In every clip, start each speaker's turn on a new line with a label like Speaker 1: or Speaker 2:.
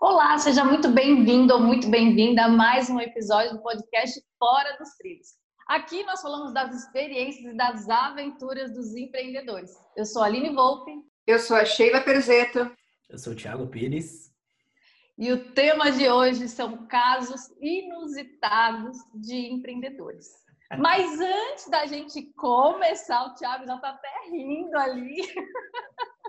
Speaker 1: Olá, seja muito bem-vindo ou muito bem-vinda a mais um episódio do podcast Fora dos Trilhos. Aqui nós falamos das experiências e das aventuras dos empreendedores. Eu sou a Aline Volpe.
Speaker 2: Eu sou a Sheila Perzeto.
Speaker 3: Eu sou o Thiago Pires.
Speaker 1: E o tema de hoje são casos inusitados de empreendedores. Mas antes da gente começar, o Thiago já está até rindo ali.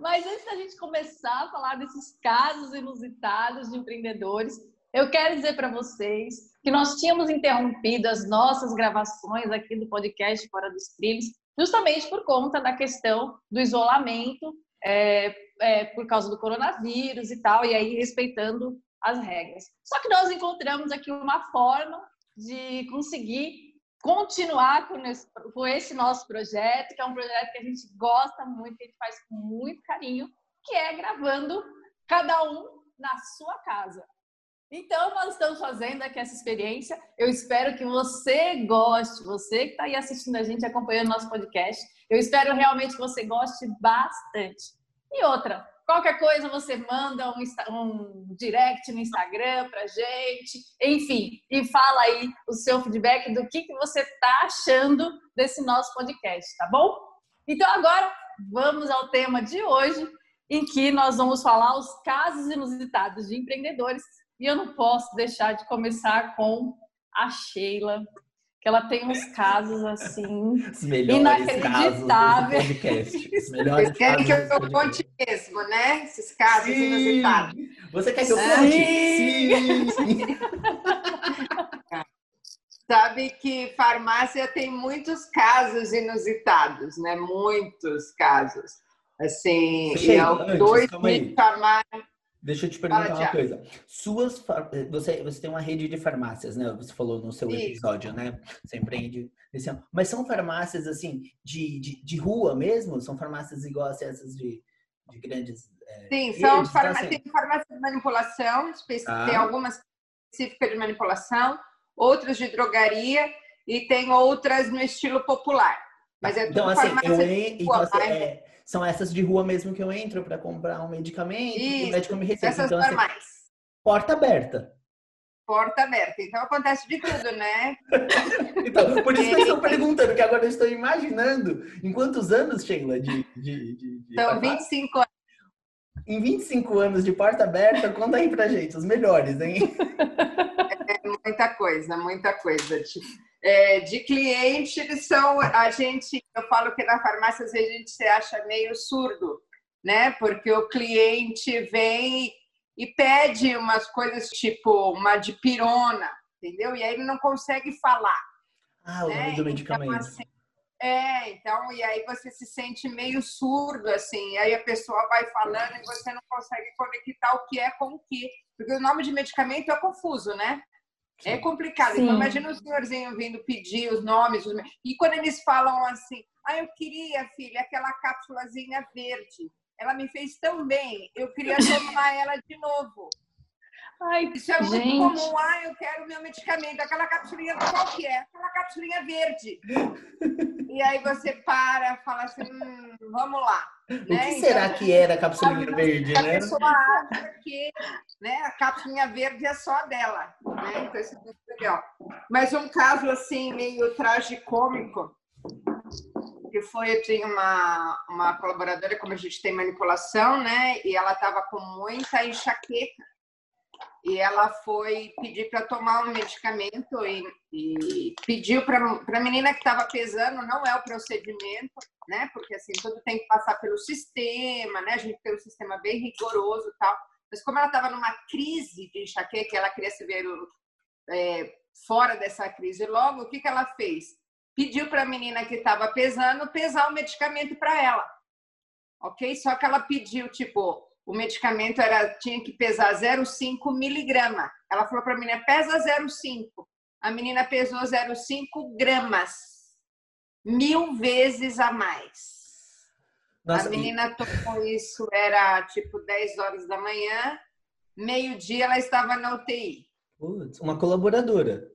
Speaker 1: Mas antes da gente começar a falar desses casos inusitados de empreendedores, eu quero dizer para vocês que nós tínhamos interrompido as nossas gravações aqui do podcast Fora dos Trilhos, justamente por conta da questão do isolamento, é, é, por causa do coronavírus e tal, e aí respeitando as regras. Só que nós encontramos aqui uma forma de conseguir continuar com esse, com esse, nosso projeto, que é um projeto que a gente gosta muito, que a gente faz com muito carinho, que é gravando cada um na sua casa. Então, nós estamos fazendo aqui essa experiência. Eu espero que você goste, você que está aí assistindo a gente, acompanhando nosso podcast. Eu espero realmente que você goste bastante. E outra, Qualquer coisa você manda um, um direct no Instagram pra gente, enfim, e fala aí o seu feedback do que, que você tá achando desse nosso podcast, tá bom? Então agora vamos ao tema de hoje, em que nós vamos falar os casos inusitados de empreendedores. E eu não posso deixar de começar com a Sheila, ela tem uns casos assim Os inacreditáveis.
Speaker 2: podcast. Os melhores Vocês querem que eu conte mesmo, né? Esses casos Sim. inusitados.
Speaker 3: Você quer que eu conte? Sim.
Speaker 2: Sim. Sabe que farmácia tem muitos casos inusitados, né? Muitos casos. Assim,
Speaker 3: Sheila, é dois mil farmácias Deixa eu te perguntar uma coisa. Suas, você, você tem uma rede de farmácias, né? Você falou no seu episódio, né? Você empreende. Mas são farmácias, assim, de, de, de rua mesmo? São farmácias igual essas de, de grandes...
Speaker 2: É, Sim, são farmácias, assim... tem farmácias de manipulação, ah. tem algumas específicas de manipulação, outras de drogaria e tem outras no estilo popular. Mas é
Speaker 3: então, então, assim, eu, então, assim, é, são essas de rua mesmo que eu entro para comprar um medicamento Isso, e o médico me receita.
Speaker 2: Essas então, normais. Assim,
Speaker 3: porta aberta.
Speaker 2: Porta aberta. Então acontece de tudo, né?
Speaker 3: então, por isso que eu estou perguntando, que agora eu estou imaginando em quantos anos, Sheila, de. de, de,
Speaker 2: de então, 25 anos.
Speaker 3: Em 25 anos de porta aberta, conta aí pra gente, os melhores, hein?
Speaker 2: É muita coisa, muita coisa. Tipo, é, de cliente, eles são a gente, eu falo que na farmácia às vezes a gente se acha meio surdo, né? Porque o cliente vem e pede umas coisas tipo uma dipirona, entendeu? E aí ele não consegue falar.
Speaker 3: Ah, o né? nome do medicamento. Então, assim,
Speaker 2: é, então, e aí você se sente meio surdo, assim, aí a pessoa vai falando e você não consegue conectar o que é com o que. Porque o nome de medicamento é confuso, né? É complicado. Então, Sim. Então, imagina o senhorzinho vindo pedir os nomes. Os... E quando eles falam assim, ah, eu queria, filha, aquela cápsulazinha verde. Ela me fez tão bem, eu queria tomar ela de novo. Ai, Isso é gente. muito comum. Ah, eu quero meu medicamento. Aquela capsulinha qual que é? Aquela capsulinha verde. e aí você para, fala assim, hum, vamos lá.
Speaker 3: O né? que será então, que era a capsulinha verde,
Speaker 2: a né? A pessoa acha que né, a capsulinha verde é só dela. Né? Então, isso é muito legal. Mas um caso, assim, meio tragicômico, que foi, eu tinha uma, uma colaboradora, como a gente tem manipulação, né? E ela estava com muita enxaqueca e ela foi pedir para tomar um medicamento e, e pediu para a menina que estava pesando, não é o procedimento, né? Porque assim, tudo tem que passar pelo sistema, né? A gente tem um sistema bem rigoroso tal. Mas como ela estava numa crise de enxaqueca, ela queria se ver é, fora dessa crise logo, o que, que ela fez? Pediu para a menina que estava pesando pesar o medicamento para ela. Ok? Só que ela pediu, tipo, o medicamento era tinha que pesar 0,5 miligrama. Ela falou para a menina, pesa 0,5. A menina pesou 0,5 gramas. Mil vezes a mais. Nossa, a menina tomou isso, era tipo 10 horas da manhã. Meio-dia ela estava na UTI.
Speaker 3: Putz, uma colaboradora.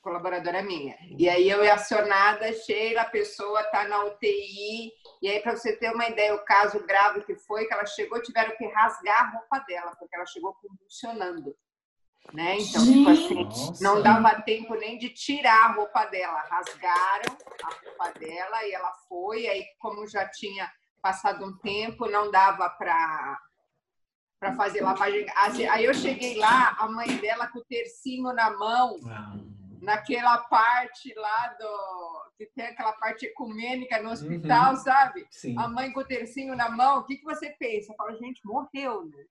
Speaker 2: Colaboradora minha. E aí eu é acionada, Sheila, a pessoa está na UTI. E aí, para você ter uma ideia, o caso grave que foi, que ela chegou, tiveram que rasgar a roupa dela, porque ela chegou convulsionando. Né? Então, tipo assim, não dava tempo nem de tirar a roupa dela. Rasgaram a roupa dela e ela foi. Aí, como já tinha passado um tempo, não dava para para fazer lavagem. Aí eu cheguei lá, a mãe dela com o tercinho na mão, naquela parte lá do. que tem aquela parte ecumênica no hospital, uhum. sabe? Sim. A mãe com o tercinho na mão, o que, que você pensa? Fala, gente, morreu, né?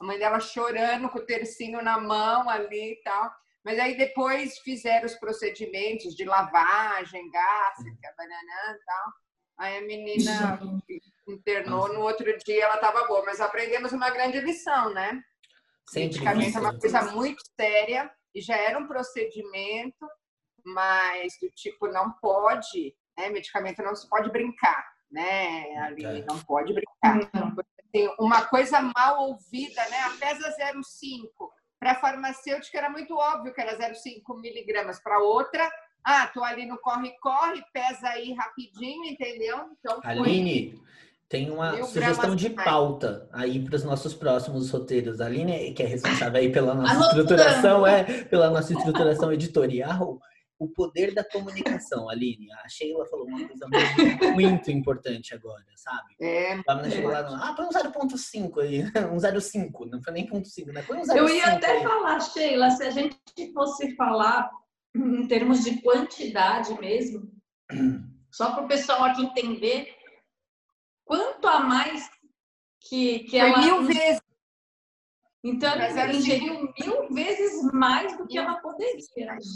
Speaker 2: A mãe dela chorando com o tercinho na mão ali e tal. Mas aí depois fizeram os procedimentos de lavagem, gástrica, banana e tal. Aí a menina internou, no outro dia ela estava boa. Mas aprendemos uma grande lição, né? Sempre Medicamento é uma coisa muito séria e já era um procedimento, mas do tipo, não pode, né? Medicamento não se pode brincar, né? Ali é. não pode brincar. Assim, uma coisa mal ouvida, né? A pesa 0,5. Para a farmacêutica era muito óbvio que era 0,5 miligramas. Para outra, ah, tô ali no corre-corre, pesa aí rapidinho, entendeu?
Speaker 3: Então, Aline, foi... tem uma sugestão de pauta aí para os nossos próximos roteiros. A Aline, que é responsável aí pela nossa estruturação, é, pela nossa estruturação editorial, o poder da comunicação, Aline. A Sheila falou uma coisa muito, muito importante agora, sabe? É. Ela chegou lá, no, ah, põe um 0.5 aí, um 0.5, não foi nem ponto 5, né? Põe um 0.5
Speaker 4: Eu ia até aí. falar, Sheila, se a gente fosse falar em termos de quantidade mesmo, só para o pessoal aqui entender quanto a mais que, que ela.
Speaker 2: mil vezes.
Speaker 4: Então, ela ingeriu mil vezes mais do que ela poderia.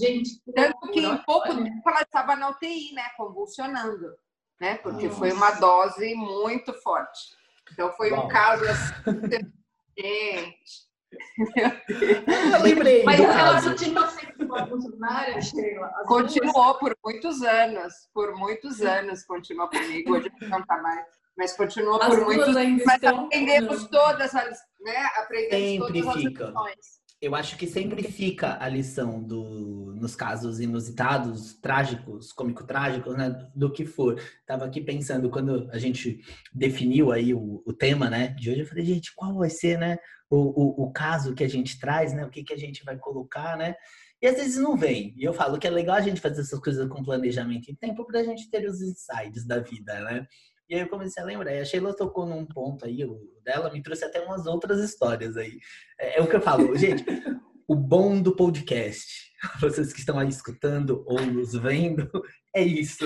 Speaker 4: Gente,
Speaker 2: tanto que em pouco tempo ela estava na UTI, né? Convulsionando, né? Porque Nossa. foi uma dose muito forte. Então, foi Bom. um caso assim. Gente.
Speaker 3: Eu lembrei.
Speaker 4: Mas ela continua sendo uma funcionária, Sheila?
Speaker 2: Continuou por muitos anos. Por muitos anos continua comigo. Hoje não está mais. Mas continua as por muitos anos. Mas aprendemos todas as. Né? Aprendemos
Speaker 3: sempre todas fica. as Eu acho que sempre fica a lição do, nos casos inusitados, trágicos, cômico-trágicos, né? Do que for. Tava aqui pensando, quando a gente definiu aí o, o tema, né? De hoje, eu falei, gente, qual vai ser, né? o, o, o caso que a gente traz, né? O que, que a gente vai colocar, né? E às vezes não vem. E eu falo que é legal a gente fazer essas coisas com planejamento em tempo para a gente ter os insights da vida, né? E aí eu comecei a lembrar. E a Sheila tocou num ponto aí, o dela me trouxe até umas outras histórias aí. É, é o que eu falo, gente. O bom do podcast, vocês que estão aí escutando ou nos vendo, é isso.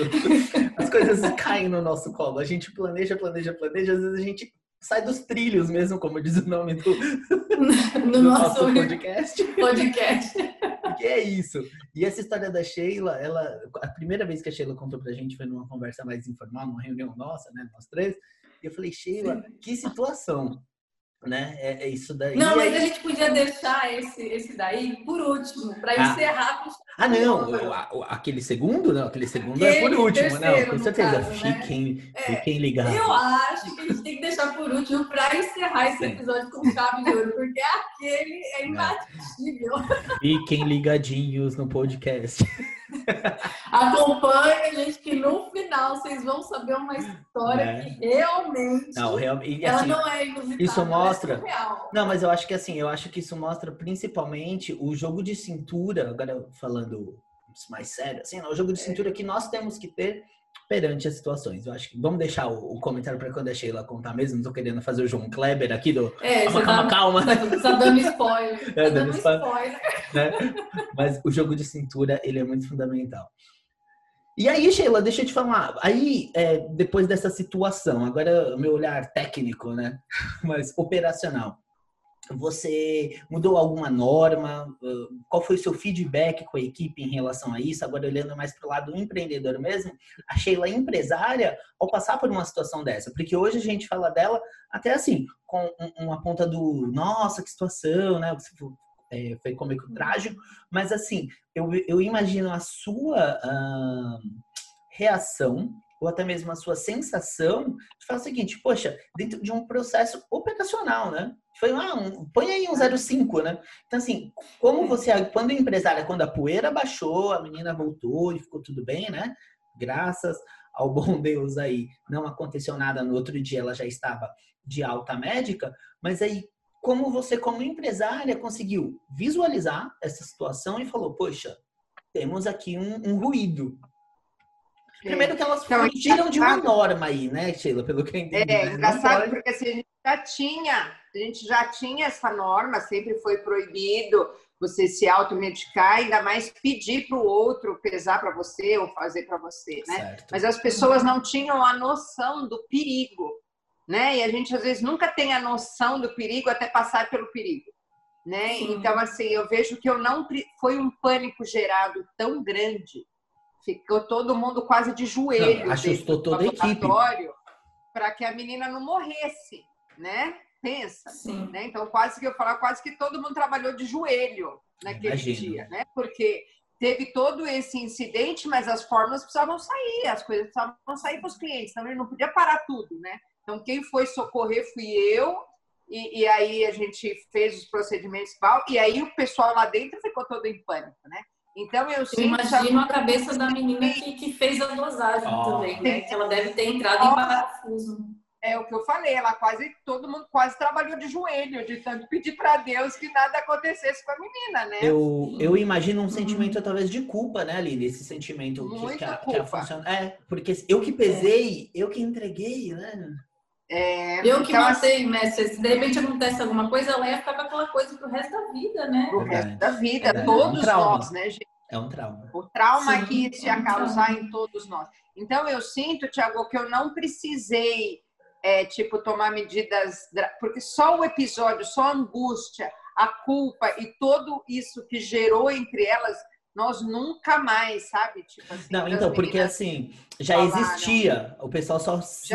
Speaker 3: As coisas caem no nosso colo. A gente planeja, planeja, planeja, às vezes a gente sai dos trilhos mesmo, como diz o nome do,
Speaker 4: no do nosso, nosso podcast.
Speaker 3: podcast. Que é isso. E essa história da Sheila, ela, a primeira vez que a Sheila contou pra gente foi numa conversa mais informal, numa reunião nossa, né, nós três. E eu falei, Sheila, que situação né? É, é, isso daí.
Speaker 4: Não, mas a gente podia deixar esse, esse daí por último, para ah. encerrar.
Speaker 3: Ah, não, aquele segundo, não, aquele segundo aquele é por último, não, com certeza. Caso, fiquem, né? fiquem ligados.
Speaker 4: Eu acho que a gente tem que deixar por último para encerrar esse episódio com chave de ouro, porque aquele é imbatível.
Speaker 3: Fiquem ligadinhos no podcast.
Speaker 4: Acompanhe, gente, que no final vocês vão saber uma história é. que realmente
Speaker 3: não, real... e, assim, ela não é inusitada. Isso é mostra. É não, mas eu acho que assim, eu acho que isso mostra principalmente o jogo de cintura, agora falando mais sério, assim, não, o jogo de é. cintura que nós temos que ter perante as situações. Eu acho que vamos deixar o, o comentário para quando a Sheila contar mesmo. Não tô querendo fazer o João Kleber aqui do.
Speaker 4: É, calma, calma, tá, calma. Tá dando spoiler. É, tá dando spoiler.
Speaker 3: Né? Mas o jogo de cintura, ele é muito fundamental. E aí, Sheila, deixa eu te falar. Aí, é, depois dessa situação, agora meu olhar técnico, né? Mas operacional você mudou alguma norma? Qual foi o seu feedback com a equipe em relação a isso? Agora olhando mais para o lado empreendedor mesmo, a Sheila empresária ao passar por uma situação dessa, porque hoje a gente fala dela até assim, com uma ponta do nossa, que situação, né? É, foi cômico uhum. trágico, mas assim, eu, eu imagino a sua uh, reação ou até mesmo a sua sensação de falar o seguinte, poxa, dentro de um processo operacional, né? Foi ah, um, põe aí um 05, né? Então, assim, como você, quando empresária, quando a poeira baixou, a menina voltou e ficou tudo bem, né? Graças ao bom Deus aí, não aconteceu nada no outro dia, ela já estava de alta médica, mas aí como você, como empresária, conseguiu visualizar essa situação e falou, poxa, temos aqui um, um ruído. Primeiro que elas então, fugiram de uma norma aí, né, Sheila, pelo que eu entendi.
Speaker 2: É, engraçado, porque assim, a gente já tinha, a gente já tinha essa norma, sempre foi proibido você se automedicar, ainda mais pedir para o outro pesar para você ou fazer para você, né? Certo. Mas as pessoas não tinham a noção do perigo, né? E a gente às vezes nunca tem a noção do perigo até passar pelo perigo, né? Sim. Então assim, eu vejo que eu não foi um pânico gerado tão grande, ficou todo mundo quase de joelho,
Speaker 3: assustou toda a equipe
Speaker 2: para que a menina não morresse, né? pensa, Sim. né? Então quase que eu falar, quase que todo mundo trabalhou de joelho naquele Imagino. dia, né? Porque teve todo esse incidente, mas as formas precisavam sair, as coisas precisavam sair para os clientes, então ele não podia parar tudo, né? Então quem foi socorrer fui eu e, e aí a gente fez os procedimentos e aí o pessoal lá dentro ficou todo em pânico, né? Então eu, eu
Speaker 1: imagino a cabeça da menina que, que fez a dosagem oh. também, né? Que ela deve ter entrado oh. em parafuso.
Speaker 2: É o que eu falei, ela quase, todo mundo quase trabalhou de joelho, de tanto pedir para Deus que nada acontecesse com a menina, né?
Speaker 3: Eu, eu imagino um uhum. sentimento, talvez, de culpa, né, Aline? Esse sentimento que, que, a, que a funciona. É, porque eu que pesei, é. eu que entreguei, né?
Speaker 1: É, eu que então, matei, né? Se de repente acontece alguma coisa, ela ia ficar com aquela coisa pro resto da vida, né?
Speaker 2: Pro resto da vida, é, todos é um nós, né, gente?
Speaker 3: É um trauma.
Speaker 2: O trauma Sim, que isso ia é um causar trauma. em todos nós. Então, eu sinto, Tiago, que eu não precisei é, tipo, tomar medidas. Porque só o episódio, só a angústia, a culpa e todo isso que gerou entre elas, nós nunca mais, sabe?
Speaker 3: Tipo assim, não, então, porque assim, já falaram, existia, o pessoal só se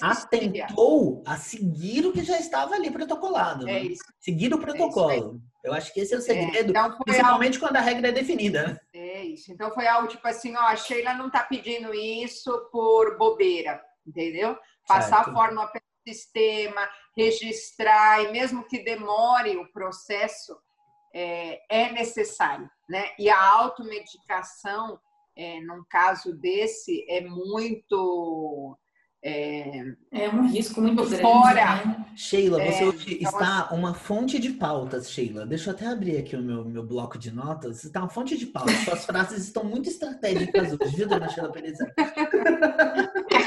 Speaker 3: atentou a seguir o que já estava ali protocolado. É né? isso. Seguir o protocolo. É Eu acho que esse é o é, segredo, é, então principalmente algo... quando a regra é definida. Né?
Speaker 2: É isso. Então foi algo tipo assim, ó, a Sheila não tá pedindo isso por bobeira, entendeu? passar certo. a forma pelo sistema, registrar, e mesmo que demore o processo, é, é necessário. Né? E a automedicação, é, num caso desse, é muito
Speaker 1: é, é um risco muito grande.
Speaker 2: Fora.
Speaker 3: Né? Sheila, você é, hoje então, está assim uma fonte de pautas, Sheila. Deixa eu até abrir aqui o meu, meu bloco de notas. Você está uma fonte de pautas. Suas frases estão muito estratégicas hoje, viu, dona Sheila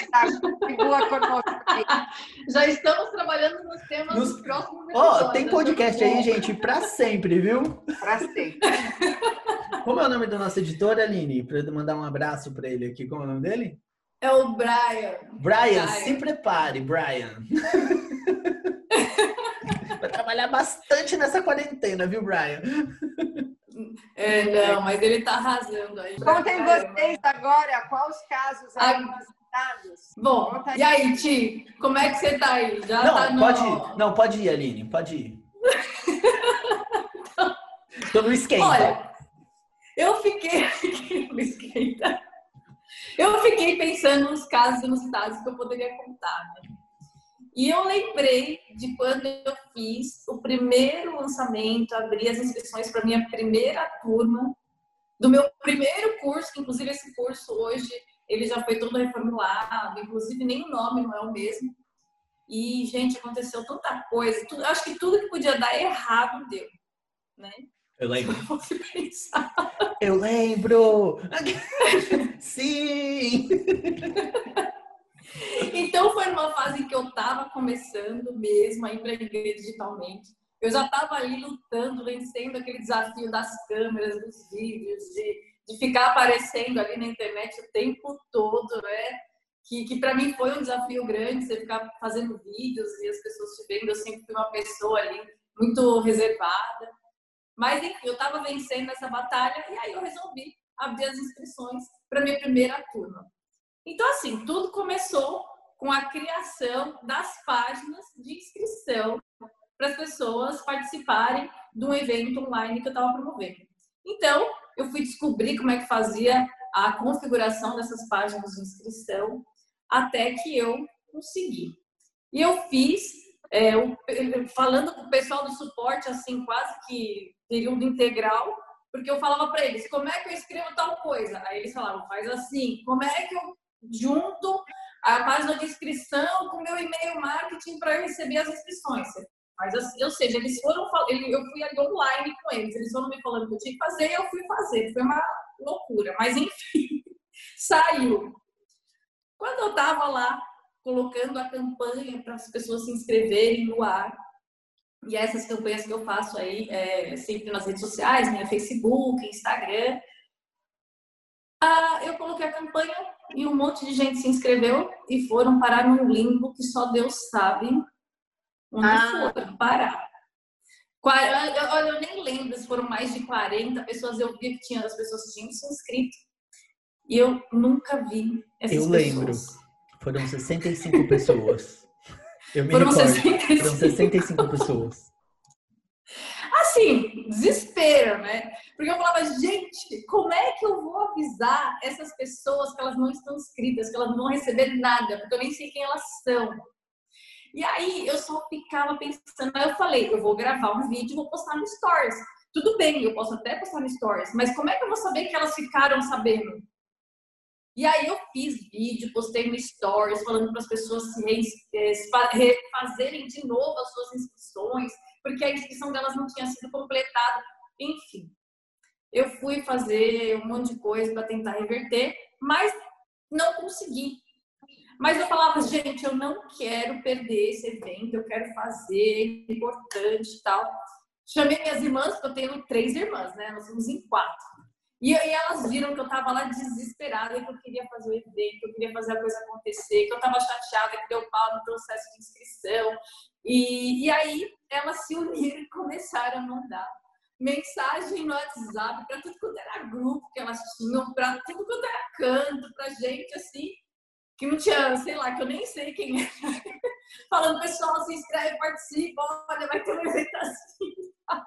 Speaker 3: Perez?
Speaker 1: Já estamos trabalhando nos temas nos... dos próximos
Speaker 3: Ó, oh, tem podcast aí, gente, para sempre, viu?
Speaker 2: Para sempre.
Speaker 3: Como é o nome do nosso editor, Aline? Para eu mandar um abraço para ele aqui. Como é o nome dele?
Speaker 1: É o Brian.
Speaker 3: Brian, Brian. se prepare, Brian. Vai trabalhar bastante nessa quarentena, viu, Brian?
Speaker 1: É, não, mas ele tá arrasando aí.
Speaker 2: Contem vocês agora quais casos aí
Speaker 1: Bom, e aí, Ti, como é que você tá aí?
Speaker 3: Já não, tá no... pode ir. Não, pode ir, Aline, pode ir. Tô no esquenta. Olha,
Speaker 1: eu fiquei aqui no esquenta. Eu fiquei pensando nos casos inusitados que eu poderia contar, né? E eu lembrei de quando eu fiz o primeiro lançamento, abri as inscrições para minha primeira turma do meu primeiro curso, que inclusive esse curso hoje ele já foi todo reformulado, inclusive nem o nome não é o mesmo. E, gente, aconteceu tanta coisa. Tudo, acho que tudo que podia dar errado deu, né?
Speaker 3: Eu lembro. Eu lembro! Sim!
Speaker 1: Então foi numa fase que eu estava começando mesmo a empreender digitalmente. Eu já estava ali lutando, vencendo aquele desafio das câmeras, dos vídeos, de, de ficar aparecendo ali na internet o tempo todo, né? Que, que para mim foi um desafio grande, você ficar fazendo vídeos e as pessoas te vendo. Eu sempre fui uma pessoa ali muito reservada. Mas enfim, eu estava vencendo essa batalha e aí eu resolvi abrir as inscrições para minha primeira turma. Então, assim, tudo começou com a criação das páginas de inscrição para as pessoas participarem de um evento online que eu estava promovendo. Então, eu fui descobrir como é que fazia a configuração dessas páginas de inscrição. até que eu consegui. E eu fiz, é, falando com o pessoal do suporte, assim, quase que período integral, porque eu falava para eles, como é que eu escrevo tal coisa? Aí eles falavam, faz assim, como é que eu junto a página de inscrição com meu e-mail marketing para receber as inscrições? Mas assim, ou seja, eles foram, eu fui ali online com eles, eles foram me falando o que eu tinha que fazer eu fui fazer. Foi uma loucura, mas enfim, saiu. Quando eu estava lá colocando a campanha para as pessoas se inscreverem no ar, e essas campanhas que eu faço aí é, sempre nas redes sociais, né? Facebook, Instagram. Ah, eu coloquei a campanha e um monte de gente se inscreveu e foram parar num limbo que só Deus sabe onde ah. foram parar. Olha, eu nem lembro se foram mais de 40 pessoas. Eu vi que tinha as pessoas que tinham se inscrito. E eu nunca vi essas
Speaker 3: eu
Speaker 1: pessoas.
Speaker 3: Eu lembro. Foram 65 pessoas. Eu me foram recordo. 65. Foram 65 pessoas.
Speaker 1: Assim, desespero, né? Porque eu falava, gente, como é que eu vou avisar essas pessoas que elas não estão inscritas, que elas não vão receber nada, porque eu nem sei quem elas são. E aí eu só ficava pensando, aí eu falei, eu vou gravar um vídeo vou postar no Stories. Tudo bem, eu posso até postar no Stories, mas como é que eu vou saber que elas ficaram sabendo? E aí eu fiz vídeo, postei no Stories, falando para as pessoas fazerem de novo as suas inscrições, porque a inscrição delas não tinha sido completada. Enfim, eu fui fazer um monte de coisa para tentar reverter, mas não consegui. Mas eu falava, gente, eu não quero perder esse evento, eu quero fazer, é importante e tal. Chamei minhas irmãs, porque eu tenho três irmãs, né? Nós somos em quatro. E, e elas viram que eu tava lá desesperada, que eu queria fazer o evento, que eu queria fazer a coisa acontecer, que eu tava chateada, que deu pau no processo de inscrição. E, e aí elas se uniram e começaram a mandar mensagem no WhatsApp para tudo quanto era grupo que elas tinham, para tudo quanto era canto, para gente assim que não tinha, sei lá, que eu nem sei quem é, falando, pessoal, se inscreve, participa, olha, vai ter um evento assim.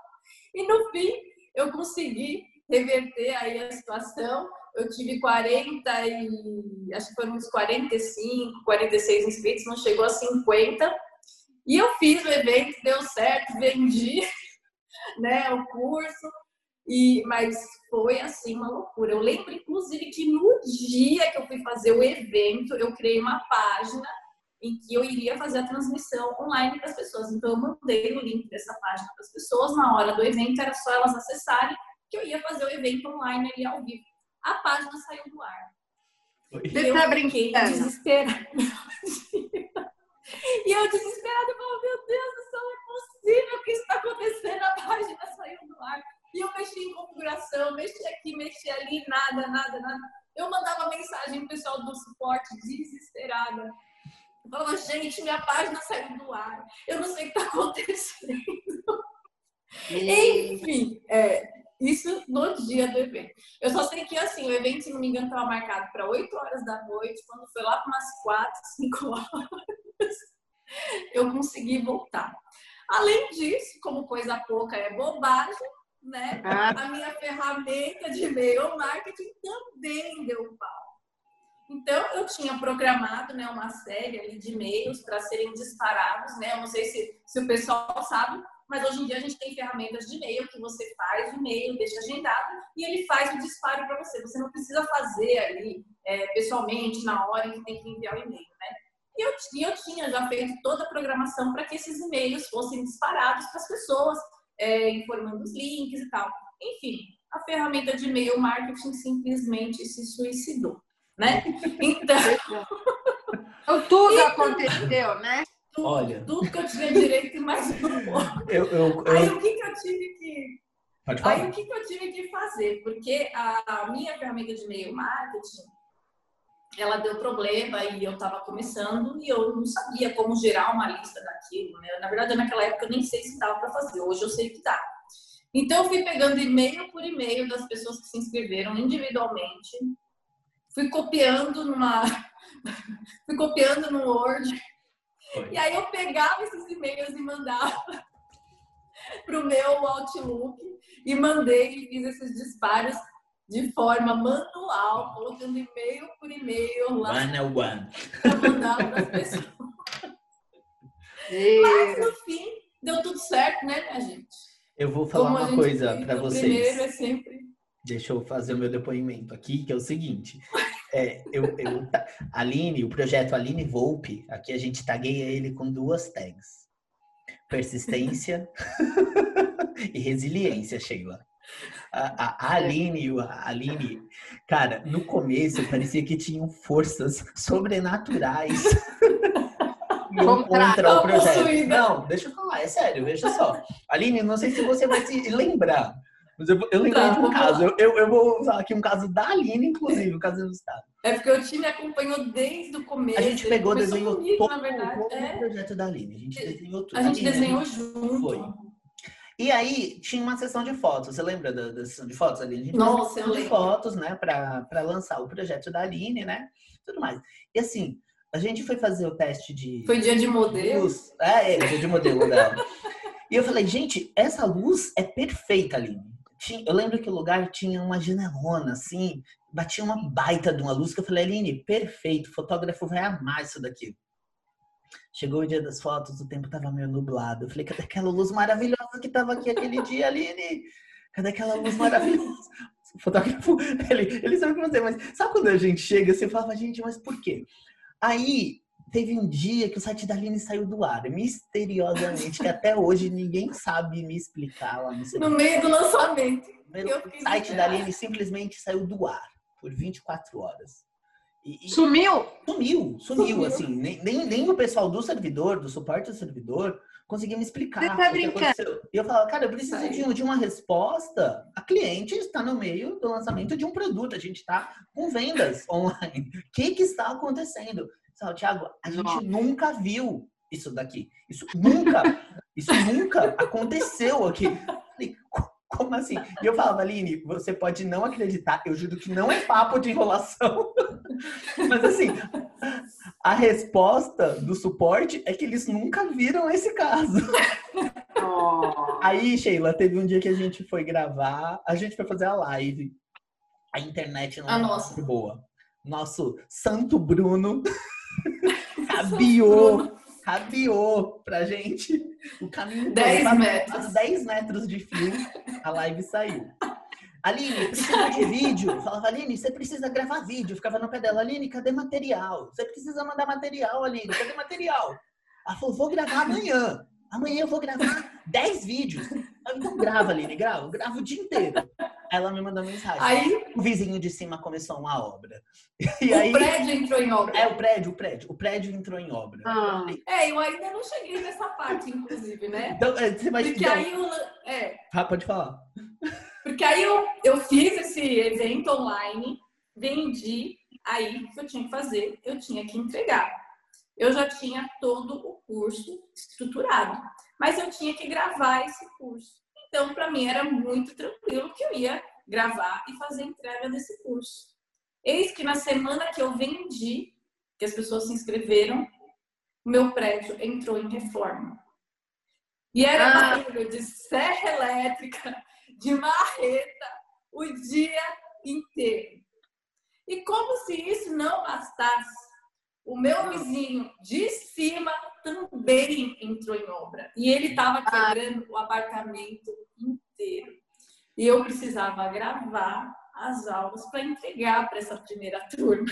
Speaker 1: E no fim, eu consegui reverter aí a situação. Eu tive 40 e acho que foram uns 45, 46 inscritos, não chegou a 50. E eu fiz o evento, deu certo, vendi né, o curso. E, mas foi assim uma loucura. Eu lembro, inclusive, que no dia que eu fui fazer o evento, eu criei uma página em que eu iria fazer a transmissão online para as pessoas. Então, eu mandei o link dessa página para as pessoas. Na hora do evento, era só elas acessarem que eu ia fazer o evento online ali ao vivo. A página saiu do ar.
Speaker 2: Você eu tá brinquei
Speaker 1: desesperada. e eu desesperada, eu falei, meu Deus do céu, é possível que isso está acontecendo, a página saiu do ar. E eu mexi em configuração, aqui, mexi ali, nada, nada, nada. Eu mandava mensagem pro pessoal do suporte desesperada. Eu falava, gente, minha página saiu do ar. Eu não sei o que está acontecendo. Enfim, é, isso no dia do evento. Eu só sei que, assim, o evento, se não me engano, estava marcado para 8 horas da noite. Quando foi lá para umas 4, 5 horas, eu consegui voltar. Além disso, como coisa pouca é bobagem, né? Ah. A minha ferramenta de e-mail marketing também deu pau. Então, eu tinha programado né, uma série ali de e-mails para serem disparados, né? Eu não sei se, se o pessoal sabe, mas hoje em dia a gente tem ferramentas de e-mail que você faz o e-mail, deixa agendado e ele faz o disparo para você. Você não precisa fazer ali é, pessoalmente, na hora que tem que enviar o e-mail, né? E eu, eu tinha já feito toda a programação para que esses e-mails fossem disparados para as pessoas é, informando os links e tal. Enfim, a ferramenta de e-mail marketing simplesmente se suicidou, né? Então,
Speaker 2: então tudo então, aconteceu, né?
Speaker 1: Tudo, Olha. tudo que eu tinha direito e mais um pouco.
Speaker 3: Eu, eu, eu...
Speaker 1: Aí o que, que eu tive que Aí o que, que eu tive que fazer? Porque a minha ferramenta de e-mail marketing ela deu problema e eu estava começando e eu não sabia como gerar uma lista daquilo, né? Na verdade, naquela época eu nem sei se dava para fazer, hoje eu sei que dá. Então, eu fui pegando e-mail por e-mail das pessoas que se inscreveram individualmente, fui copiando numa. fui copiando no Word, Foi. e aí eu pegava esses e-mails e mandava para o meu Outlook e mandei e fiz esses disparos de forma manual, colocando e-mail por e-mail lá.
Speaker 3: One on one.
Speaker 1: Para mandar para as pessoas. Mas no fim, deu tudo certo, né, minha gente?
Speaker 3: Eu vou falar Como uma coisa para vocês.
Speaker 1: Primeiro é sempre.
Speaker 3: Deixa eu fazer o meu depoimento aqui, que é o seguinte. É, eu, eu, Aline, o projeto Aline Volpe, aqui a gente tagueia ele com duas tags. Persistência e resiliência, Sheila. A, a, Aline, a Aline, cara, no começo parecia que tinham forças sobrenaturais contra o projeto. Não, deixa eu falar, é sério, veja só. Aline, não sei se você vai se lembrar, mas eu, eu lembrei tá, de um caso. Eu, eu, eu, vou usar aqui um caso da Aline, inclusive, o caso do Estado.
Speaker 1: É porque o time acompanhou desde o começo.
Speaker 3: A gente pegou, desenhou comigo, todo, na verdade. todo é. o projeto da Aline. A gente desenhou tudo.
Speaker 1: A gente desenhou junto. Foi.
Speaker 3: E aí tinha uma sessão de fotos. Você lembra da, da sessão de fotos ali? A gente
Speaker 1: Nossa,
Speaker 3: sessão de fotos, né, para lançar o projeto da Aline, né? Tudo mais. E assim, a gente foi fazer o teste de.
Speaker 1: Foi dia de modelo? Luz.
Speaker 3: É, é, dia de modelo dela. e eu falei, gente, essa luz é perfeita, Aline. Eu lembro que o lugar tinha uma janelona, assim, batia uma baita de uma luz que eu falei, Aline, perfeito, o fotógrafo vai amar isso daqui. Chegou o dia das fotos, o tempo tava meio nublado. Eu falei, cadê aquela luz maravilhosa que tava aqui aquele dia, Aline? Cadê aquela luz maravilhosa? O fotógrafo, ele, ele sabe o que fazer, mas sabe quando a gente chega assim, eu falava, gente, mas por quê? Aí teve um dia que o site da Aline saiu do ar, misteriosamente, que até hoje ninguém sabe me explicar lá no,
Speaker 1: no meio do lançamento.
Speaker 3: O site da Aline simplesmente saiu do ar por 24 horas.
Speaker 2: E, sumiu?
Speaker 3: Sumiu, sumiu, sumiu. assim. Nem, nem, nem, o pessoal do servidor, do suporte do servidor, conseguia me explicar. Você
Speaker 2: tá brincando?
Speaker 3: E eu falava, cara, eu preciso de, de, uma resposta. A cliente está no meio do lançamento de um produto, a gente está com vendas online. O que, que está acontecendo? Thiago, a gente Nossa. nunca viu isso daqui. Isso nunca, isso nunca aconteceu aqui. Como assim? E eu falava, Aline, você pode não acreditar, eu juro que não é papo de enrolação. Mas assim, a resposta do suporte é que eles nunca viram esse caso. Oh. Aí, Sheila, teve um dia que a gente foi gravar, a gente foi fazer a live. A internet não era muito boa. Nosso Santo Bruno cabiou, cabiou pra gente o caminho
Speaker 1: 10 metros.
Speaker 3: 10 metros de fio, a live saiu. Aline, precisa de vídeo. Falava, Aline, você precisa gravar vídeo. ficava no pé dela, Aline, cadê material? Você precisa mandar material, Aline, cadê material? Ela falou, vou gravar amanhã. Amanhã eu vou gravar 10 vídeos. Então grava, Aline, grava, grava o dia inteiro. Ela me mandou mensagem. Aí, o vizinho de cima começou uma obra.
Speaker 1: E o aí, prédio entrou em obra.
Speaker 3: É, o prédio, o prédio. O prédio entrou em obra.
Speaker 1: Ah. É, eu ainda não cheguei nessa parte, inclusive, né?
Speaker 3: Então, é, você vai
Speaker 1: Porque
Speaker 3: então...
Speaker 1: aí eu, é.
Speaker 3: Ah, pode falar.
Speaker 1: Porque aí eu, eu fiz esse evento online, vendi, aí o que eu tinha que fazer? Eu tinha que entregar. Eu já tinha todo o curso estruturado, mas eu tinha que gravar esse curso. Então, para mim, era muito tranquilo que eu ia gravar e fazer entrega desse curso. Eis que na semana que eu vendi, que as pessoas se inscreveram, o meu prédio entrou em reforma. E era ah. barulho de serra elétrica, de marreta, o dia inteiro. E como se isso não bastasse, o meu vizinho de cima também entrou em obra. E ele estava ah. quebrando o apartamento inteiro. E eu precisava gravar as aulas para entregar para essa primeira turma.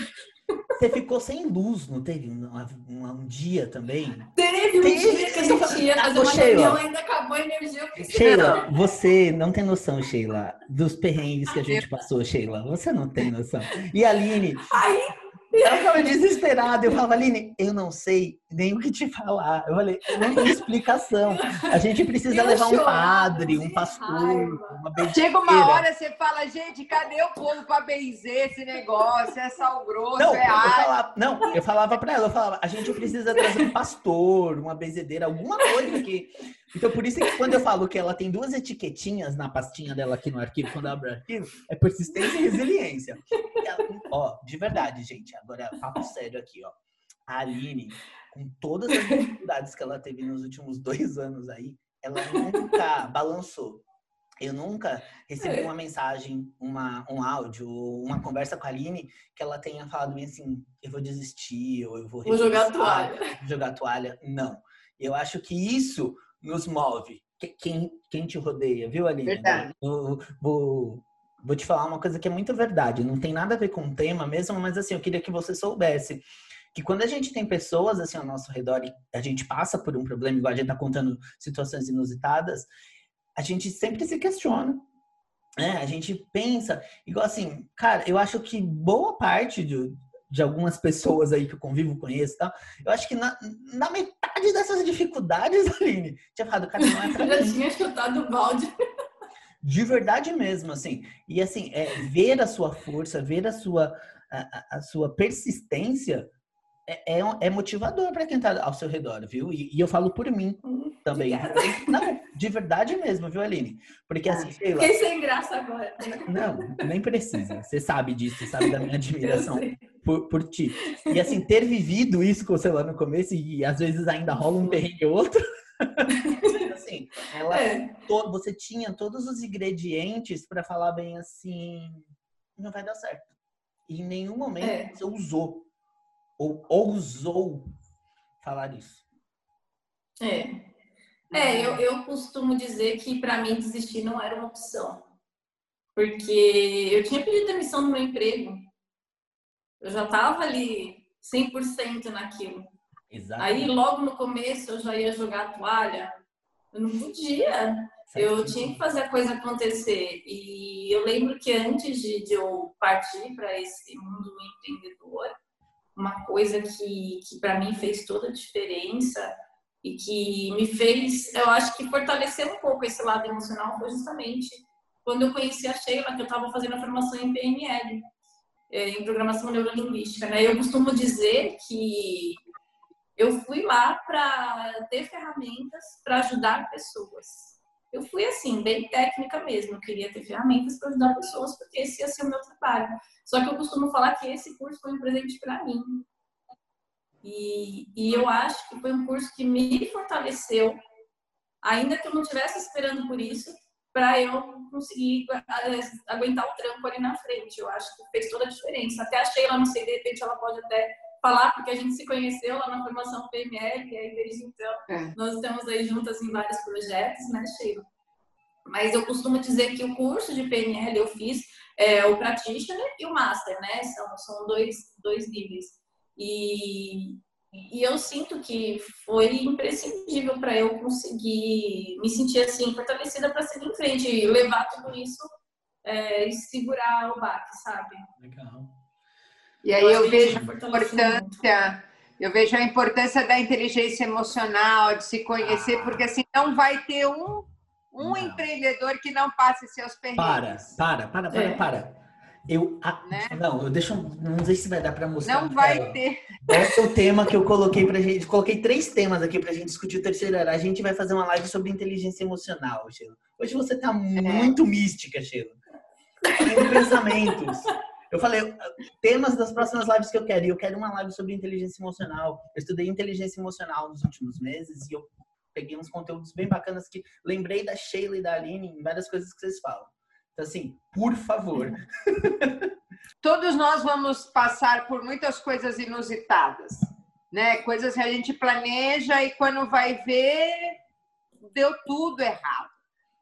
Speaker 3: Você ficou sem luz, não teve um, um, um dia também?
Speaker 1: Teve um teve. dia que a gente ia fazer uma reunião, ainda acabou a energia.
Speaker 3: Sheila, você não tem noção, Sheila, dos perrengues que a gente passou, Sheila. Você não tem noção. E a Aline...
Speaker 1: Aí
Speaker 3: ela ficava desesperada. Eu falava, Aline, eu não sei nem o que te falar. Eu falei, não tem explicação. A gente precisa eu levar um padre, um pastor, uma benzeira.
Speaker 2: Chega uma hora, você fala, gente, cadê o povo para benzer esse negócio? É sal grosso,
Speaker 3: não,
Speaker 2: é
Speaker 3: eu falava, Não, eu falava para ela, eu falava, a gente precisa trazer um pastor, uma benzedeira, alguma coisa que então, por isso que quando eu falo que ela tem duas etiquetinhas na pastinha dela aqui no arquivo, quando abre o arquivo, é persistência e resiliência. E ela, ó, de verdade, gente, agora papo sério aqui, ó. A Aline, com todas as dificuldades que ela teve nos últimos dois anos aí, ela nunca balançou. Eu nunca recebi é. uma mensagem, uma, um áudio, uma conversa com a Aline que ela tenha falado assim, eu vou desistir, ou eu vou,
Speaker 1: vou jogar a toalha.
Speaker 3: Vou jogar a toalha. Não. Eu acho que isso nos move. Quem, quem te rodeia, viu, Aline?
Speaker 2: Verdade.
Speaker 3: Eu, vou, vou te falar uma coisa que é muito verdade. Não tem nada a ver com o tema mesmo, mas assim, eu queria que você soubesse que quando a gente tem pessoas assim ao nosso redor e a gente passa por um problema, igual a gente tá contando situações inusitadas, a gente sempre se questiona. Né? A gente pensa, igual assim, cara, eu acho que boa parte de, de algumas pessoas aí que eu convivo, conheço tal, eu acho que na, na metade dessas dificuldades, Aline, tinha falado, cara, não é pra
Speaker 1: Já tinha chutado o balde.
Speaker 3: De verdade mesmo, assim. E assim, é, ver a sua força, ver a sua, a, a sua persistência é, é, é motivador para quem está ao seu redor, viu? E, e, eu falo por mim hum, também. Não, de verdade mesmo, viu, Aline? Porque assim, ah,
Speaker 1: sei lá. Fiquei sem graça agora.
Speaker 3: Não, nem precisa. Você sabe disso, você sabe da minha admiração por, por ti. E assim, ter vivido isso com você lá no começo e às vezes ainda rola um perrengue ou outro. assim, ela, é. to, você tinha todos os ingredientes para falar bem assim, não vai dar certo. E em nenhum momento é. você usou ou ousou falar isso.
Speaker 1: É. É, eu, eu costumo dizer que para mim desistir não era uma opção. Porque eu tinha pedido demissão do meu emprego. Eu já estava ali 100% naquilo. Aí logo no começo eu já ia jogar a toalha. Eu não podia. Eu tinha que fazer a coisa acontecer. E eu lembro que antes de, de eu partir para esse mundo empreendedor, uma coisa que, que para mim fez toda a diferença e que me fez, eu acho que fortalecer um pouco esse lado emocional foi justamente quando eu conheci a Sheila, que eu estava fazendo a formação em PNL, é, em programação neurolinguística. Né? Eu costumo dizer que eu fui lá para ter ferramentas para ajudar pessoas eu fui assim, bem técnica mesmo. Eu queria ter ferramentas para ajudar pessoas, porque esse ia ser o meu trabalho. Só que eu costumo falar que esse curso foi um presente para mim. E, e eu acho que foi um curso que me fortaleceu, ainda que eu não estivesse esperando por isso, para eu conseguir aguentar o trampo ali na frente. Eu acho que fez toda a diferença. Até achei lá, não sei, de repente ela pode até falar, porque a gente se conheceu lá na formação PML, e aí desde então é. nós estamos aí juntas em vários projetos, né, Sheila? Mas eu costumo dizer que o curso de PNL eu fiz é, o Practitioner e o Master, né? São, são dois, dois níveis. E, e eu sinto que foi imprescindível para eu conseguir me sentir assim, fortalecida para seguir em frente e levar tudo isso é, e segurar o baque, sabe? Legal.
Speaker 2: E aí eu, eu vejo a importância, eu vejo a importância da inteligência emocional, de se conhecer, ah. porque assim não vai ter um, um não. empreendedor que não passe seus perrengues.
Speaker 3: Para, para, para, para, é. para. Eu, a, né? não, eu deixo, não sei se vai dar para mostrar.
Speaker 2: Não vai ter.
Speaker 3: Esse é o tema que eu coloquei pra gente. Coloquei três temas aqui pra gente discutir o terceiro era. A gente vai fazer uma live sobre inteligência emocional, Sheila. Hoje você tá é. muito mística, Sheila. Pensamentos. Eu falei, temas das próximas lives que eu quero. E eu quero uma live sobre inteligência emocional. Eu estudei inteligência emocional nos últimos meses e eu peguei uns conteúdos bem bacanas que lembrei da Sheila e da Aline em várias coisas que vocês falam. Então, assim, por favor.
Speaker 2: Todos nós vamos passar por muitas coisas inusitadas, né? Coisas que a gente planeja e quando vai ver, deu tudo errado,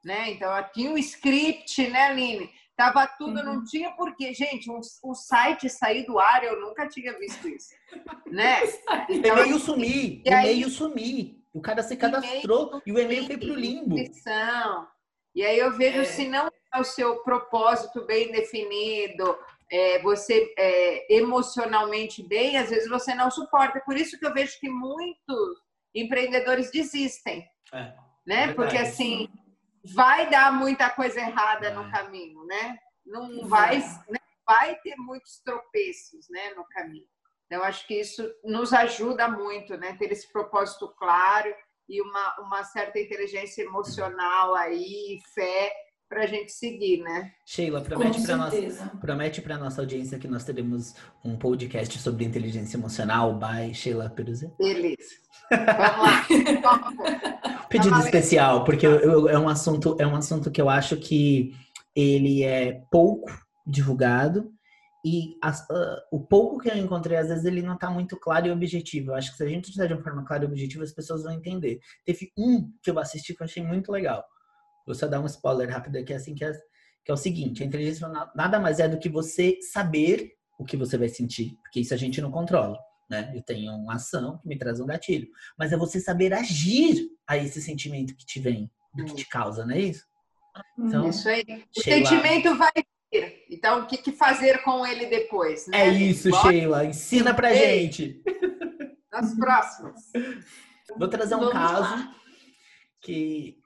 Speaker 2: né? Então, tinha um script, né, Aline? Tava tudo, uhum. não tinha porquê. Gente, um, um site sair do ar, eu nunca tinha visto isso. né?
Speaker 3: Então, e-mail sumir, e-mail sumir. O cara se cadastrou e o e-mail foi pro limbo.
Speaker 2: E aí eu vejo é. se não é o seu propósito bem definido, é, você é, emocionalmente bem, às vezes você não suporta. Por isso que eu vejo que muitos empreendedores desistem. É, né? Porque assim, vai dar muita coisa errada no caminho, né? Não vai, né? vai ter muitos tropeços, né, no caminho. Então, acho que isso nos ajuda muito, né? Ter esse propósito claro e uma, uma certa inteligência emocional aí, fé, para a gente seguir, né?
Speaker 3: Sheila, promete para nossa, promete para nossa audiência que nós teremos um podcast sobre inteligência emocional by Sheila Peruzzi.
Speaker 2: Beleza. Vamos
Speaker 3: lá. Pedido especial, porque eu, eu, é um assunto é um assunto que eu acho que ele é pouco divulgado e as, uh, o pouco que eu encontrei, às vezes, ele não está muito claro e objetivo. Eu acho que se a gente fizer de uma forma clara e objetiva, as pessoas vão entender. Teve um que eu assisti que eu achei muito legal. Vou só dar um spoiler rápido aqui, assim, que é, que é o seguinte: a inteligência nada mais é do que você saber o que você vai sentir, porque isso a gente não controla. Né? Eu tenho uma ação que me traz um gatilho, mas é você saber agir a esse sentimento que te vem, do que te causa, não é isso?
Speaker 2: Então, isso aí. O sentimento vai então, o que, que fazer com ele depois?
Speaker 3: Né? É isso, Bora. Sheila. Ensina pra Ei. gente.
Speaker 2: Nas próximas.
Speaker 3: Vou trazer um Vamos caso lá. que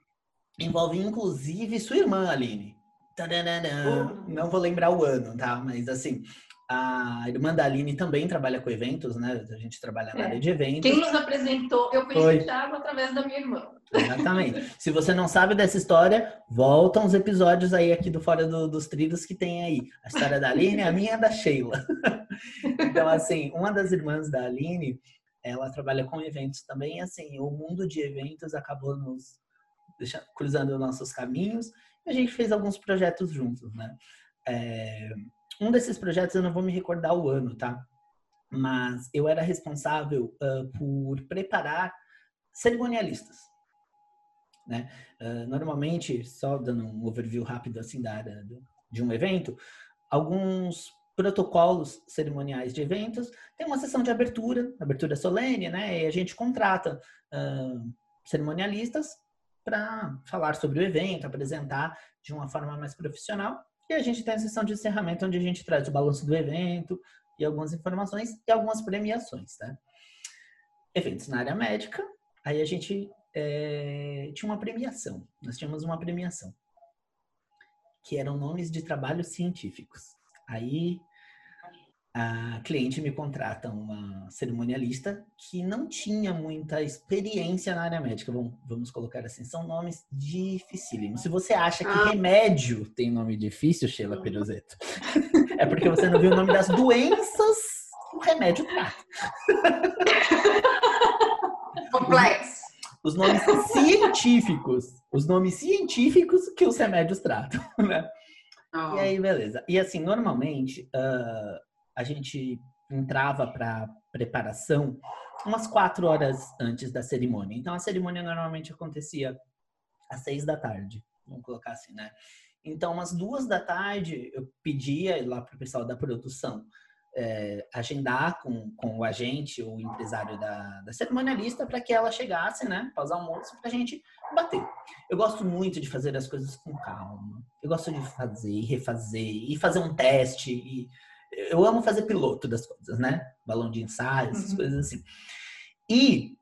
Speaker 3: envolve, inclusive, sua irmã, Aline. Uhum. Não vou lembrar o ano, tá? Mas, assim, a irmã da Aline também trabalha com eventos, né? A gente trabalha na é. área de eventos.
Speaker 1: Quem nos apresentou, eu conheci Foi. o Thiago através da minha irmã.
Speaker 3: Exatamente. Se você não sabe dessa história, volta uns episódios aí aqui do Fora do, dos Trilhos que tem aí. A história da Aline, a minha é da Sheila. então, assim, uma das irmãs da Aline, ela trabalha com eventos também. Assim, o mundo de eventos acabou nos cruzando nossos caminhos. E a gente fez alguns projetos juntos, né? É, um desses projetos, eu não vou me recordar o ano, tá? Mas eu era responsável uh, por preparar cerimonialistas. Né? Uh, normalmente, só dando um overview rápido assim da área de um evento, alguns protocolos cerimoniais de eventos tem uma sessão de abertura, abertura solene, né? E a gente contrata uh, cerimonialistas para falar sobre o evento, apresentar de uma forma mais profissional. E a gente tem a sessão de encerramento, onde a gente traz o balanço do evento e algumas informações e algumas premiações, tá? Eventos na área médica, aí a gente é, tinha uma premiação. Nós tínhamos uma premiação que eram nomes de trabalhos científicos. Aí a cliente me contrata uma cerimonialista que não tinha muita experiência na área médica. Vamos, vamos colocar assim, são nomes dificílimos. Se você acha que ah. remédio tem nome difícil, Sheila Peruzeto, é porque você não viu o nome das doenças que o remédio trata.
Speaker 2: Complexo
Speaker 3: os nomes científicos, os nomes científicos que os remédios tratam, né? Oh. E aí, beleza. E assim, normalmente, uh, a gente entrava para preparação umas quatro horas antes da cerimônia. Então, a cerimônia normalmente acontecia às seis da tarde, vamos colocar assim, né? Então, umas duas da tarde, eu pedia lá para o pessoal da produção é, agendar com, com o agente, o empresário da, da cerimonialista, para que ela chegasse, né, após almoço, para a gente bater. Eu gosto muito de fazer as coisas com calma. Eu gosto de fazer e refazer e fazer um teste. E eu amo fazer piloto das coisas, né? Balão de ensaio, essas uhum. coisas assim. E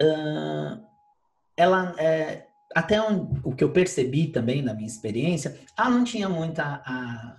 Speaker 3: uh, ela, é, até um, o que eu percebi também na minha experiência, ela não tinha muita a,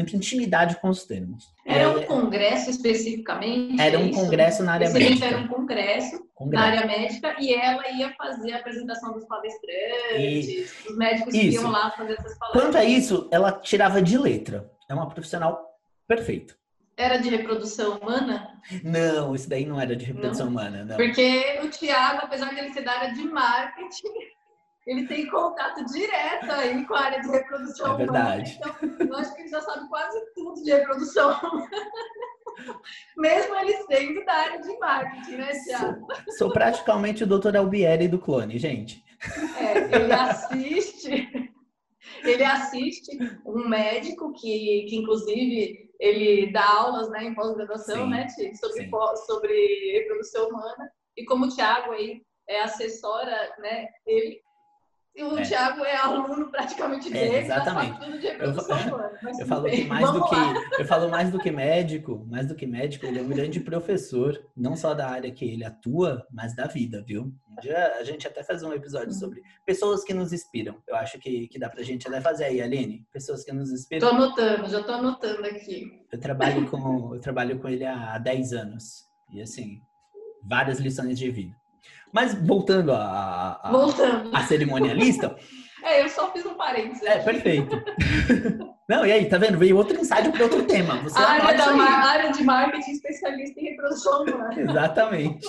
Speaker 3: muita intimidade com os termos.
Speaker 1: Era um é, congresso especificamente?
Speaker 3: Era um
Speaker 1: é
Speaker 3: congresso na área Esse médica.
Speaker 1: Era um congresso, congresso, na área médica e ela ia fazer a apresentação dos palestrantes, e... os médicos isso. que iam lá fazer essas palestras.
Speaker 3: Quanto a isso, ela tirava de letra. É uma profissional perfeita.
Speaker 1: Era de reprodução humana?
Speaker 3: Não, isso daí não era de reprodução não. humana, não.
Speaker 1: Porque o Tiago, apesar de ele ser da área de marketing, ele tem contato direto aí com a área de reprodução
Speaker 3: é verdade.
Speaker 1: humana. Então, eu acho que ele já sabe quase tudo de reprodução humana. Mesmo ele sendo da área de marketing, né, Tiago?
Speaker 3: Sou, sou praticamente o Dr. Albieri do clone, gente.
Speaker 1: É, ele assiste, ele assiste um médico que, que inclusive ele dá aulas né, em pós-graduação, né, sobre, sobre reprodução humana. E como o Thiago aí é assessora, né, ele o é. Thiago é aluno praticamente é, dele, é, exatamente. de eu,
Speaker 3: eu falo que mais do que eu falo mais do que médico, mais do que médico, ele é um grande professor, não só da área que ele atua, mas da vida, viu? Já, a gente até faz um episódio uhum. sobre pessoas que nos inspiram. Eu acho que, que dá pra gente até fazer aí, Aline, pessoas que nos inspiram.
Speaker 1: Tô anotando, já tô anotando aqui.
Speaker 3: Eu trabalho com eu trabalho com ele há 10 anos e assim, várias lições de vida. Mas voltando a, a,
Speaker 1: voltando.
Speaker 3: a cerimonialista.
Speaker 1: é
Speaker 4: É, eu só fiz um parênteses.
Speaker 3: É, perfeito. Não, e aí, tá vendo? Veio outro insight para outro tema.
Speaker 4: Você a área, da área de marketing especialista em reprodução humana.
Speaker 3: Exatamente.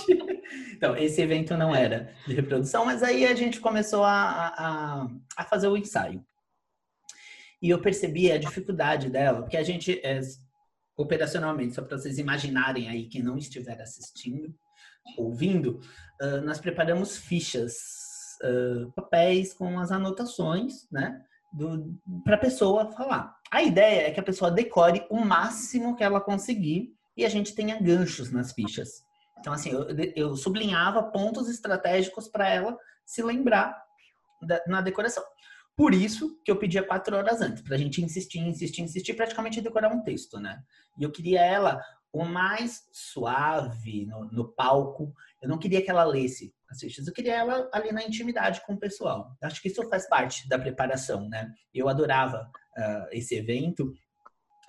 Speaker 3: Então, esse evento não era de reprodução, mas aí a gente começou a, a, a fazer o ensaio. E eu percebi a dificuldade dela, porque a gente, é, operacionalmente, só para vocês imaginarem aí, quem não estiver assistindo, ouvindo, uh, nós preparamos fichas, uh, papéis com as anotações, né? Para a pessoa falar. A ideia é que a pessoa decore o máximo que ela conseguir e a gente tenha ganchos nas fichas. Então, assim, eu, eu sublinhava pontos estratégicos para ela se lembrar da, na decoração. Por isso que eu pedia quatro horas antes, para a gente insistir, insistir, insistir, praticamente decorar um texto, né? E eu queria ela o mais suave no, no palco. Eu não queria que ela lesse as fichas, eu queria ela ali na intimidade com o pessoal. Acho que isso faz parte da preparação, né? Eu adorava uh, esse evento,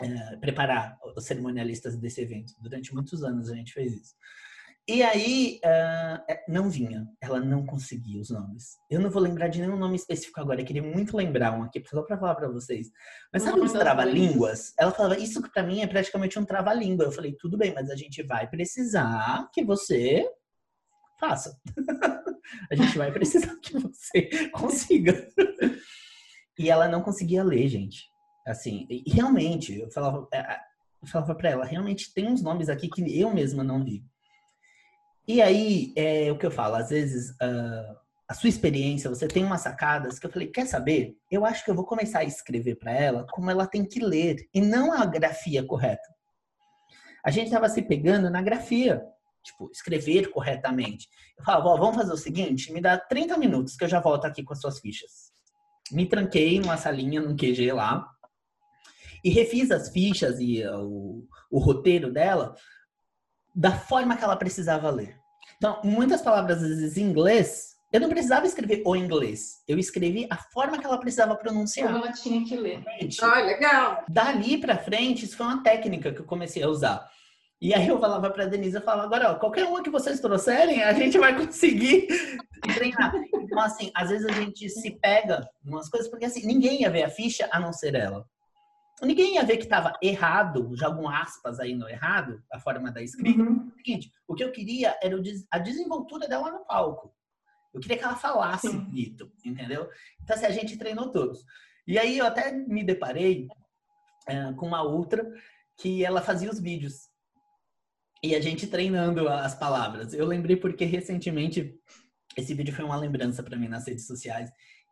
Speaker 3: uh, preparar os cerimonialistas desse evento. Durante muitos anos a gente fez isso. E aí, uh, não vinha, ela não conseguia os nomes. Eu não vou lembrar de nenhum nome específico agora, eu queria muito lembrar um aqui, só para falar para vocês. Mas sabe os trava-línguas? Ela falava, isso para mim é praticamente um trava-língua. Eu falei, tudo bem, mas a gente vai precisar que você faça. a gente vai precisar que você consiga. e ela não conseguia ler, gente. Assim, realmente, eu falava, é, eu falava para ela, realmente tem uns nomes aqui que eu mesma não vi. E aí, é o que eu falo, às vezes, uh, a sua experiência, você tem umas sacadas que eu falei, quer saber? Eu acho que eu vou começar a escrever para ela como ela tem que ler, e não a grafia correta. A gente estava se pegando na grafia, tipo, escrever corretamente. Eu falava, vamos fazer o seguinte, me dá 30 minutos que eu já volto aqui com as suas fichas. Me tranquei numa salinha, num QG lá, e refiz as fichas e o, o roteiro dela da forma que ela precisava ler. Então, muitas palavras, às vezes, em inglês, eu não precisava escrever o inglês. Eu escrevi a forma que ela precisava pronunciar.
Speaker 4: Como ela tinha que ler.
Speaker 2: Ah, legal.
Speaker 3: Dali pra frente, isso foi uma técnica que eu comecei a usar. E aí eu falava pra Denise, eu falava, agora, ó, qualquer uma que vocês trouxerem, a gente vai conseguir treinar. Então, assim, às vezes a gente se pega em umas coisas, porque assim, ninguém ia ver a ficha a não ser ela. Ninguém ia ver que estava errado, algum aspas aí no errado, a forma da escrita. Uhum. O seguinte, o que eu queria era a desenvoltura dela no palco. Eu queria que ela falasse Sim. bonito, entendeu? Então, assim, a gente treinou todos. E aí eu até me deparei é, com uma outra que ela fazia os vídeos. E a gente treinando as palavras. Eu lembrei porque recentemente esse vídeo foi uma lembrança para mim nas redes sociais.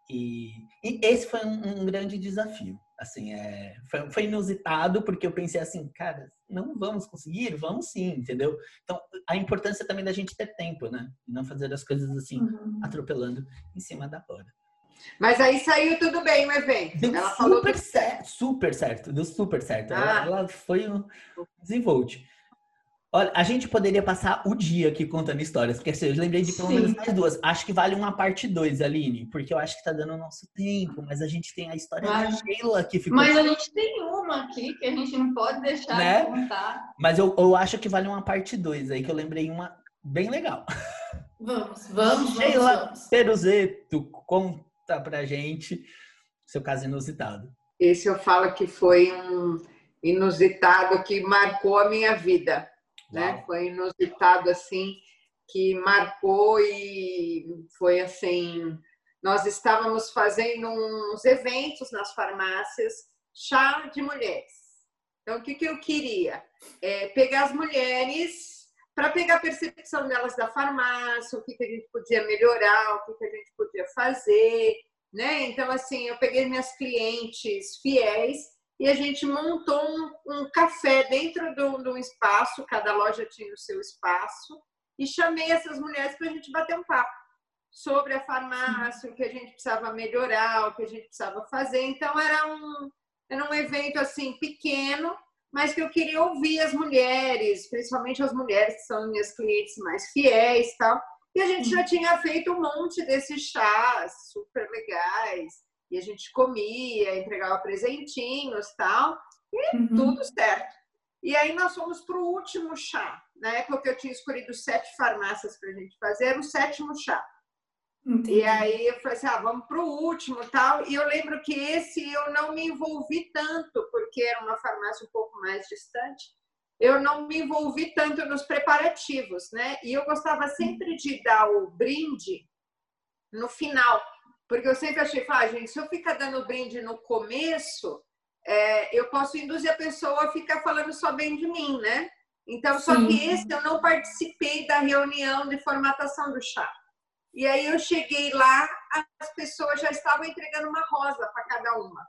Speaker 3: E, e esse foi um, um grande desafio Assim, é, foi, foi, inusitado porque eu pensei assim, cara, não vamos conseguir? Vamos sim, entendeu? Então, a importância também da gente ter tempo, né? E não fazer as coisas assim, uhum. atropelando em cima da hora.
Speaker 2: Mas aí saiu tudo bem o evento.
Speaker 3: Deu ela super falou certo, super certo, deu super certo. Ah. Ela, ela, foi um desenvolte. Olha, a gente poderia passar o dia aqui contando histórias, porque assim, eu lembrei de pelo menos mais duas. Acho que vale uma parte dois, Aline, porque eu acho que tá dando o nosso tempo, mas a gente tem a história mas, da Sheila que ficou.
Speaker 4: Mas a gente tem uma aqui que a gente não pode deixar né? de contar.
Speaker 3: Mas eu, eu acho que vale uma parte dois aí, que eu lembrei uma bem legal.
Speaker 4: Vamos, vamos,
Speaker 3: Sheila
Speaker 4: vamos.
Speaker 3: Peruzeto, conta pra gente seu caso inusitado.
Speaker 2: Esse eu falo que foi um inusitado que marcou a minha vida né? Foi inusitado assim, que marcou e foi assim. Nós estávamos fazendo uns eventos nas farmácias, chá de mulheres. Então, o que, que eu queria? É pegar as mulheres para pegar a percepção delas da farmácia, o que, que a gente podia melhorar, o que, que a gente podia fazer, né? Então, assim, eu peguei minhas clientes fiéis e a gente montou um, um café dentro de um espaço, cada loja tinha o seu espaço, e chamei essas mulheres para a gente bater um papo sobre a farmácia, o que a gente precisava melhorar, o que a gente precisava fazer. Então era um, era um evento assim pequeno, mas que eu queria ouvir as mulheres, principalmente as mulheres que são minhas clientes mais fiéis, tal. E a gente já tinha feito um monte desses chás super legais e a gente comia, entregava presentinhos tal, e uhum. tudo certo. E aí nós fomos para o último chá, na época que eu tinha escolhido sete farmácias para a gente fazer, era o sétimo chá. Entendi. E aí eu falei assim, ah, vamos para o último tal. E eu lembro que esse eu não me envolvi tanto, porque era uma farmácia um pouco mais distante. Eu não me envolvi tanto nos preparativos, né? E eu gostava sempre de dar o brinde no final, porque eu sempre achei, ah, gente, se eu ficar dando brinde no começo, é, eu posso induzir a pessoa a ficar falando só bem de mim, né? Então, só Sim. que esse eu não participei da reunião de formatação do chá. E aí eu cheguei lá, as pessoas já estavam entregando uma rosa para cada uma.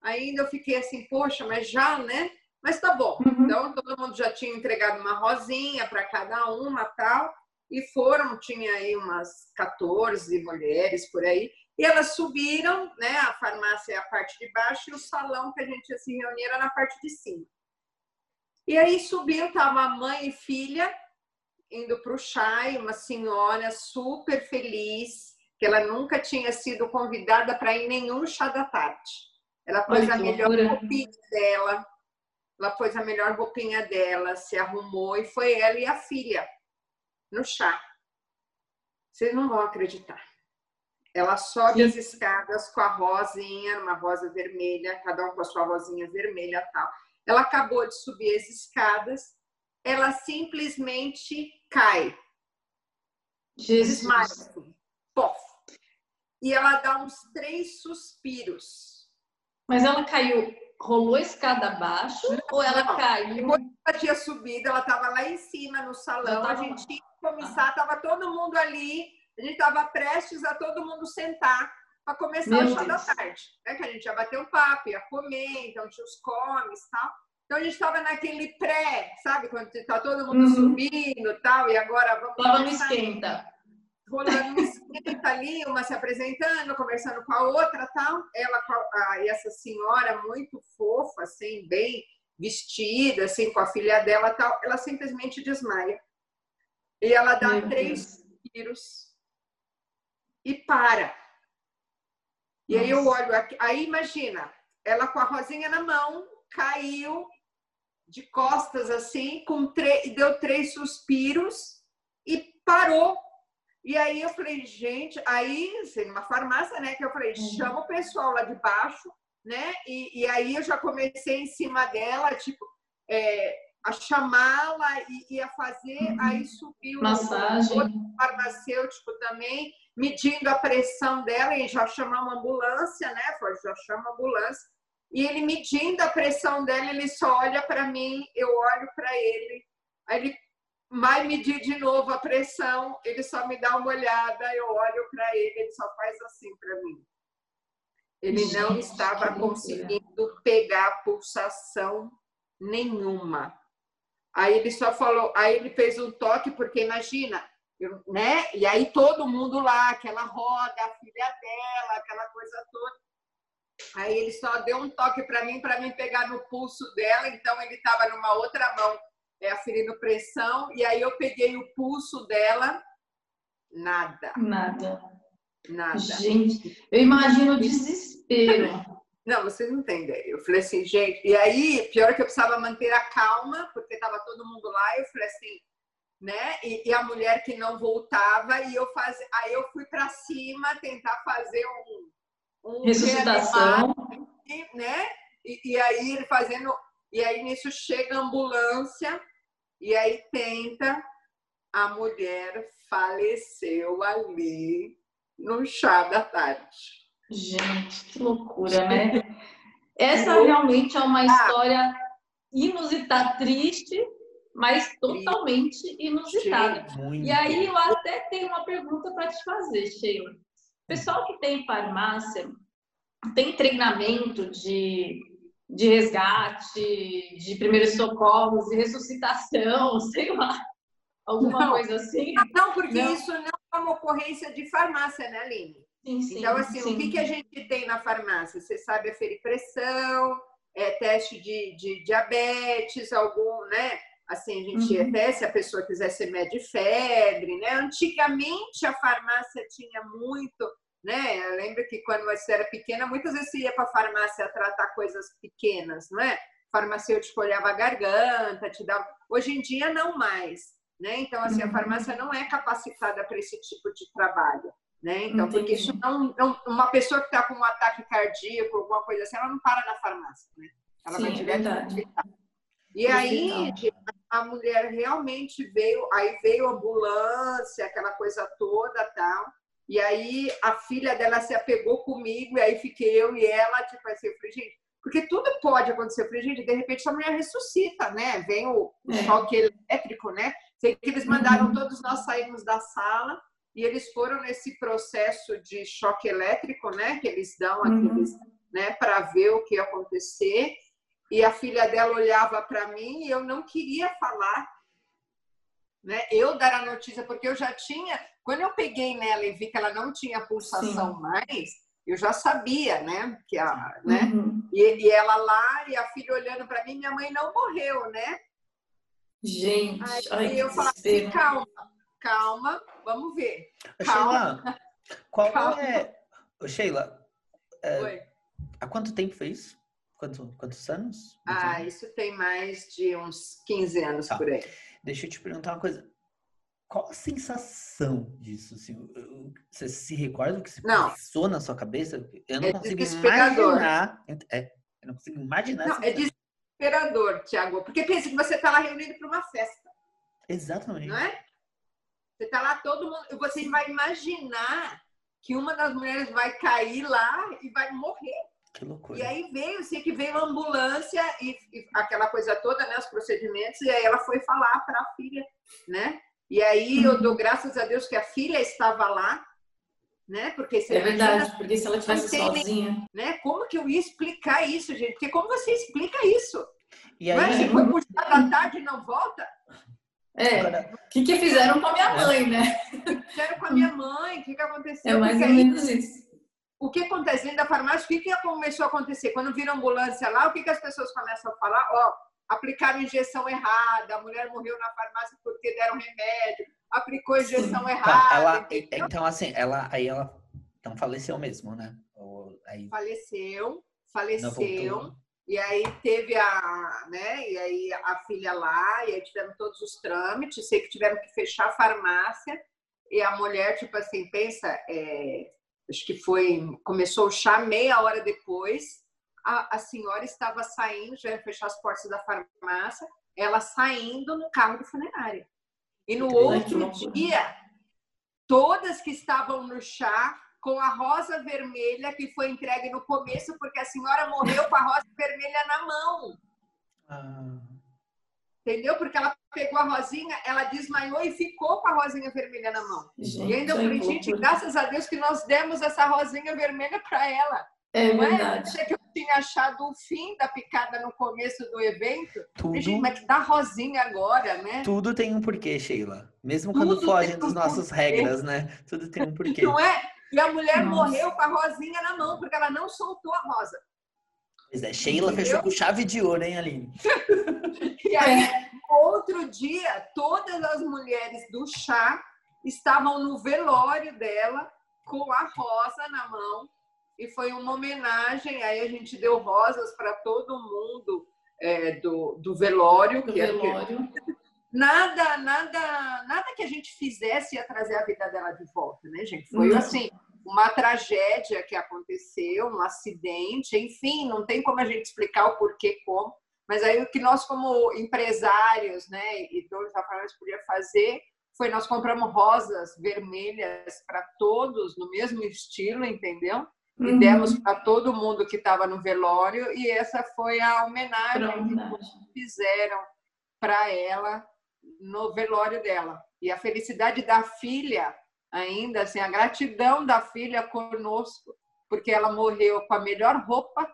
Speaker 2: Ainda eu fiquei assim, poxa, mas já, né? Mas tá bom. Uhum. Então todo mundo já tinha entregado uma rosinha para cada uma, tal. E foram, tinha aí umas 14 mulheres por aí. E elas subiram, né? A farmácia é a parte de baixo e o salão que a gente ia se reunir era na parte de cima. E aí subiu, tava mãe e filha indo para o chá e uma senhora super feliz, que ela nunca tinha sido convidada para ir nenhum chá da tarde. Ela pôs a melhor roupinha dela, ela pôs a melhor roupinha dela, se arrumou e foi ela e a filha no chá. Vocês não vão acreditar. Ela sobe Sim. as escadas com a rosinha, uma rosa vermelha, cada um com a sua rosinha vermelha tal. Ela acabou de subir as escadas, ela simplesmente cai.
Speaker 4: Jesus. Desmaia.
Speaker 2: Pof. E ela dá uns três suspiros.
Speaker 4: Mas ela caiu, rolou a escada abaixo não, ou ela caiu?
Speaker 2: Quando ela tinha subido, ela estava lá em cima no salão, a gente ia começar, estava todo mundo ali, a gente estava prestes a todo mundo sentar para começar Meu o chá Deus. da tarde. Né? Que a gente ia bater um papo, ia comer, então tinha os comes e tal. Então a gente estava naquele pré, sabe? Quando está todo mundo uhum. subindo e tal, e agora vamos.
Speaker 4: Tava no esquenta.
Speaker 2: Rolando no esquenta ali, uma se apresentando, conversando com a outra tal. Ela a, e essa senhora muito fofa, assim, bem vestida, assim, com a filha dela tal, ela simplesmente desmaia. E ela dá Meu três Deus. tiros e para. E Nossa. aí eu olho aqui, aí imagina, ela com a rosinha na mão, caiu de costas assim, com deu três suspiros e parou. E aí eu falei, gente, aí, assim, numa farmácia, né, que eu falei, uhum. chama o pessoal lá de baixo, né? E, e aí eu já comecei em cima dela, tipo, é, a chamá-la e, e, a fazer, uhum. aí subiu
Speaker 4: Massagem.
Speaker 2: outro farmacêutico também, medindo a pressão dela e já chamar uma ambulância, né? Foi, já chama a ambulância e ele medindo a pressão dela, ele só olha para mim, eu olho para ele. Aí ele vai medir de novo a pressão, ele só me dá uma olhada, eu olho para ele, ele só faz assim para mim. Ele Gente, não estava conseguindo pegar pulsação nenhuma. Aí ele só falou, aí ele fez um toque, porque imagina, eu, né? E aí todo mundo lá, aquela roda, a filha dela, aquela coisa toda. Aí ele só deu um toque para mim, para mim pegar no pulso dela. Então ele estava numa outra mão, é, aferindo pressão. E aí eu peguei o pulso dela. Nada.
Speaker 4: Nada.
Speaker 2: Nada.
Speaker 4: Gente, eu imagino o desespero.
Speaker 2: Não, vocês não entendem. Eu falei assim, gente. E aí, pior que eu precisava manter a calma, porque estava todo mundo lá. Eu falei assim, né? E, e, a mulher que não voltava. E eu faz... aí eu fui para cima tentar fazer um
Speaker 4: um ressuscitação,
Speaker 2: né? E, e, aí fazendo, e aí nisso chega a ambulância e aí tenta a mulher faleceu ali no chá da tarde.
Speaker 4: Gente, que loucura, né? Essa realmente é uma ah. história inusitada, triste, mas totalmente inusitada. E aí eu até tenho uma pergunta para te fazer, Sheila pessoal que tem farmácia tem treinamento de, de resgate, de primeiros socorros, de ressuscitação, sei lá, alguma não. coisa assim?
Speaker 2: Não, porque não. isso não é uma ocorrência de farmácia, né, Aline?
Speaker 4: Sim, sim,
Speaker 2: então, assim,
Speaker 4: sim.
Speaker 2: o que, que a gente tem na farmácia? Você sabe aferir pressão, é, teste de, de diabetes, algum, né? Assim, a gente uhum. até se a pessoa quisesse medir febre, né? Antigamente a farmácia tinha muito, né? Eu lembro que quando você era pequena, muitas vezes você ia para a farmácia tratar coisas pequenas, não é? O farmacêutico olhava a garganta, te dava. Hoje em dia, não mais. Né? Então, assim, a uhum. farmácia não é capacitada para esse tipo de trabalho. Né? Então, Entendi. porque isso não, não, uma pessoa que está com um ataque cardíaco, alguma coisa assim, ela não para na farmácia, né? Ela
Speaker 1: Sim, vai direto é.
Speaker 2: E aí, a mulher realmente veio, aí veio a ambulância, aquela coisa toda tal. E aí a filha dela se apegou comigo, e aí fiquei eu e ela, tipo assim, eu falei, gente, porque tudo pode acontecer. Eu falei, gente, de repente essa mulher ressuscita, né? Vem o, o é. choque elétrico, né? Sei que eles mandaram uhum. todos nós sairmos da sala e eles foram nesse processo de choque elétrico, né? Que eles dão aqueles, uhum. né? Para ver o que ia acontecer. E a filha dela olhava para mim e eu não queria falar, né? Eu dar a notícia porque eu já tinha, quando eu peguei nela e vi que ela não tinha pulsação Sim. mais, eu já sabia, né? Que a, né? Uhum. E, e, ela lá e a filha olhando para mim, minha mãe não morreu, né?
Speaker 1: Gente,
Speaker 2: aí ai, eu falei assim, calma, calma, vamos ver. Calma.
Speaker 3: Sheila, qual calma. é. Sheila, é... há quanto tempo foi isso? Quanto, quantos anos?
Speaker 2: ah, isso tem mais de uns 15 anos tá. por aí.
Speaker 3: Deixa eu te perguntar uma coisa. Qual a sensação disso? Assim, você se recorda do que se não. passou na sua cabeça? Eu não é consigo imaginar. É, eu não consigo imaginar.
Speaker 2: Não, é desesperador, Tiago. Porque pensa que você está lá reunido para uma festa.
Speaker 3: Exatamente.
Speaker 2: Não é? Você está lá todo mundo. Você vai imaginar que uma das mulheres vai cair lá e vai morrer.
Speaker 3: Que loucura.
Speaker 2: E aí veio, sei que veio a ambulância e, e, aquela coisa toda, né, os procedimentos, e aí ela foi falar para a filha, né? E aí eu dou graças a Deus que a filha estava lá, né? Porque
Speaker 1: se é verdade, porque se ela tivesse sozinha,
Speaker 2: né? Como que eu ia explicar isso, gente? Porque como você explica isso?
Speaker 3: E aí, Mas
Speaker 2: se foi puxar da tarde e não volta?
Speaker 1: É. O que, que fizeram com a minha mãe, né?
Speaker 2: Fizeram com a minha mãe, o que, que aconteceu?
Speaker 1: É mais ou menos isso.
Speaker 2: O que acontece dentro da farmácia? O que, que começou a acontecer? Quando vira ambulância lá, o que, que as pessoas começam a falar? Ó, aplicaram injeção errada, a mulher morreu na farmácia porque deram remédio, aplicou injeção Sim. errada.
Speaker 3: Ela, então, assim, ela aí ela então faleceu mesmo, né? Ou,
Speaker 2: aí... Faleceu, faleceu. E aí teve a, né? E aí a filha lá, e aí tiveram todos os trâmites, sei que tiveram que fechar a farmácia. E a mulher, tipo assim, pensa, é, acho que foi, começou o chá meia hora depois, a, a senhora estava saindo, já ia fechar as portas da farmácia, ela saindo no carro de funerária. E no outro dia, todas que estavam no chá com a rosa vermelha que foi entregue no começo, porque a senhora morreu com a rosa vermelha na mão. Ah. Entendeu? Porque ela pegou a rosinha, ela desmaiou e ficou com a rosinha vermelha na mão. Gente, e ainda eu falei, gente, graças a Deus que nós demos essa rosinha vermelha para ela.
Speaker 1: É não verdade.
Speaker 2: É? que eu tinha achado o fim da picada no começo do evento.
Speaker 3: Tudo.
Speaker 2: Gente, mas que dá rosinha agora, né?
Speaker 3: Tudo tem um porquê, Sheila. Mesmo quando Tudo fogem das um nossas porquê. regras, né? Tudo tem um porquê.
Speaker 2: Não é? E a mulher Nossa. morreu com a rosinha na mão, porque ela não soltou a rosa.
Speaker 3: Pois é, Sheila Entendeu? fechou com chave de ouro, hein, Aline?
Speaker 2: e aí, outro dia, todas as mulheres do chá estavam no velório dela com a rosa na mão e foi uma homenagem. Aí a gente deu rosas para todo mundo é, do, do velório.
Speaker 1: Do que velório.
Speaker 2: Nada, nada, nada que a gente fizesse ia trazer a vida dela de volta, né, gente? Foi Não. assim uma tragédia que aconteceu, um acidente, enfim, não tem como a gente explicar o porquê, como. Mas aí o que nós, como empresários, né, e donos da farmácia podia fazer foi nós compramos rosas vermelhas para todos no mesmo estilo, entendeu? E uhum. demos para todo mundo que estava no velório e essa foi a homenagem que fizeram para ela no velório dela. E a felicidade da filha ainda, assim, a gratidão da filha conosco, porque ela morreu com a melhor roupa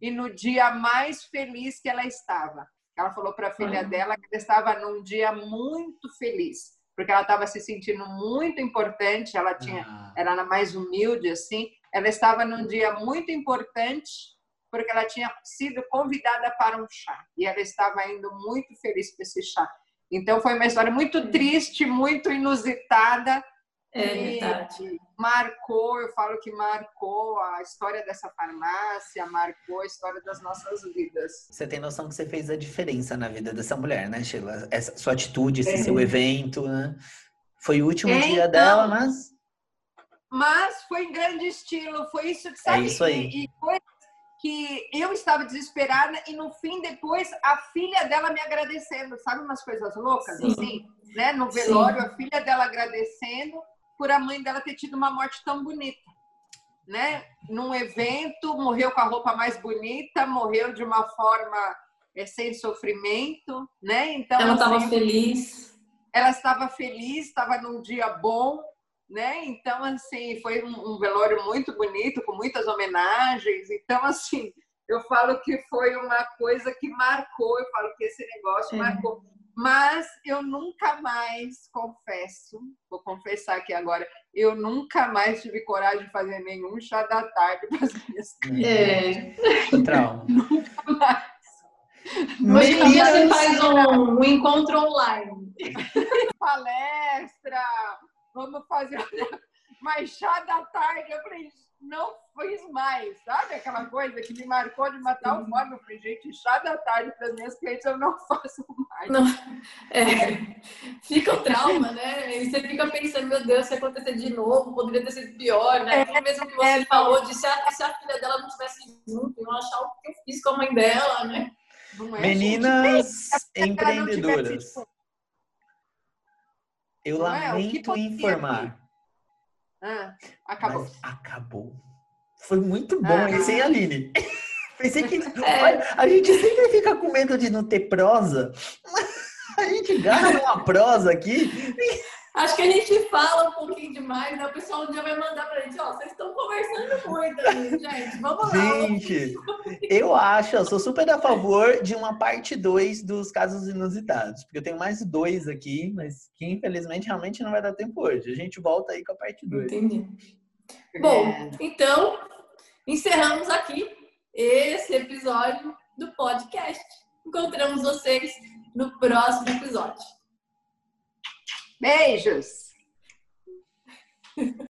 Speaker 2: e no dia mais feliz que ela estava. Ela falou para a filha dela que ela estava num dia muito feliz, porque ela estava se sentindo muito importante, ela tinha, ah. era mais humilde assim, ela estava num dia muito importante porque ela tinha sido convidada para um chá e ela estava indo muito feliz para esse chá. Então foi uma história muito triste, muito inusitada,
Speaker 1: é verdade.
Speaker 2: Marcou, eu falo que marcou a história dessa farmácia, marcou a história das nossas vidas.
Speaker 3: Você tem noção que você fez a diferença na vida dessa mulher, né, Sheila? Essa sua atitude, esse é. seu evento, né? Foi o último é, dia então, dela, mas.
Speaker 2: mas foi em grande estilo, foi isso que sabe.
Speaker 3: É isso aí.
Speaker 2: E, e foi que eu estava desesperada e no fim depois a filha dela me agradecendo, sabe umas coisas loucas Sim. assim, né? No velório Sim. a filha dela agradecendo por a mãe dela ter tido uma morte tão bonita, né? Num evento morreu com a roupa mais bonita, morreu de uma forma é, sem sofrimento, né?
Speaker 1: Então ela estava assim, feliz.
Speaker 2: Ela estava feliz, estava num dia bom, né? Então, assim, foi um, um, velório muito bonito, com muitas homenagens. Então, assim, eu falo que foi uma coisa que marcou, eu falo que esse negócio é. marcou. Mas eu nunca mais, confesso, vou confessar aqui agora, eu nunca mais tive coragem de fazer nenhum chá da tarde para as minhas
Speaker 3: crianças. É. Trauma.
Speaker 4: nunca mais. Hoje em dia você faz um, um encontro online.
Speaker 2: Palestra, vamos fazer mais chá da tarde. Eu falei, não fiz mais, sabe? Aquela coisa que me marcou de uma tal forma. Eu falei, gente, chá da tarde para as minhas clientes eu não faço mais. Não.
Speaker 1: É, fica o trauma, né? E você fica pensando, meu Deus, se acontecer de novo, poderia ter sido pior, né? É, mesmo que você é, falou de se a, se a, filha dela não estivesse junto, eu achar o que eu fiz com a mãe dela, né?
Speaker 3: É, Meninas empreendedoras. Eu não lamento é, informar.
Speaker 2: Ah, acabou.
Speaker 3: acabou. Foi muito bom ah, esse, hein, Aline? Pensei que. É. A gente sempre fica com medo de não ter prosa. A gente gasta uma prosa aqui.
Speaker 1: Acho que a gente fala um pouquinho demais, né? O pessoal um dia vai mandar pra gente, ó, vocês estão conversando muito aí, gente. Vamos lá.
Speaker 3: Gente, eu acho, eu sou super a favor de uma parte 2 dos casos inusitados. Porque eu tenho mais dois aqui, mas que infelizmente realmente não vai dar tempo hoje. A gente volta aí com a parte 2.
Speaker 1: Entendi. Bom, então, encerramos aqui esse episódio do podcast. Encontramos vocês no próximo episódio.
Speaker 2: Beijos!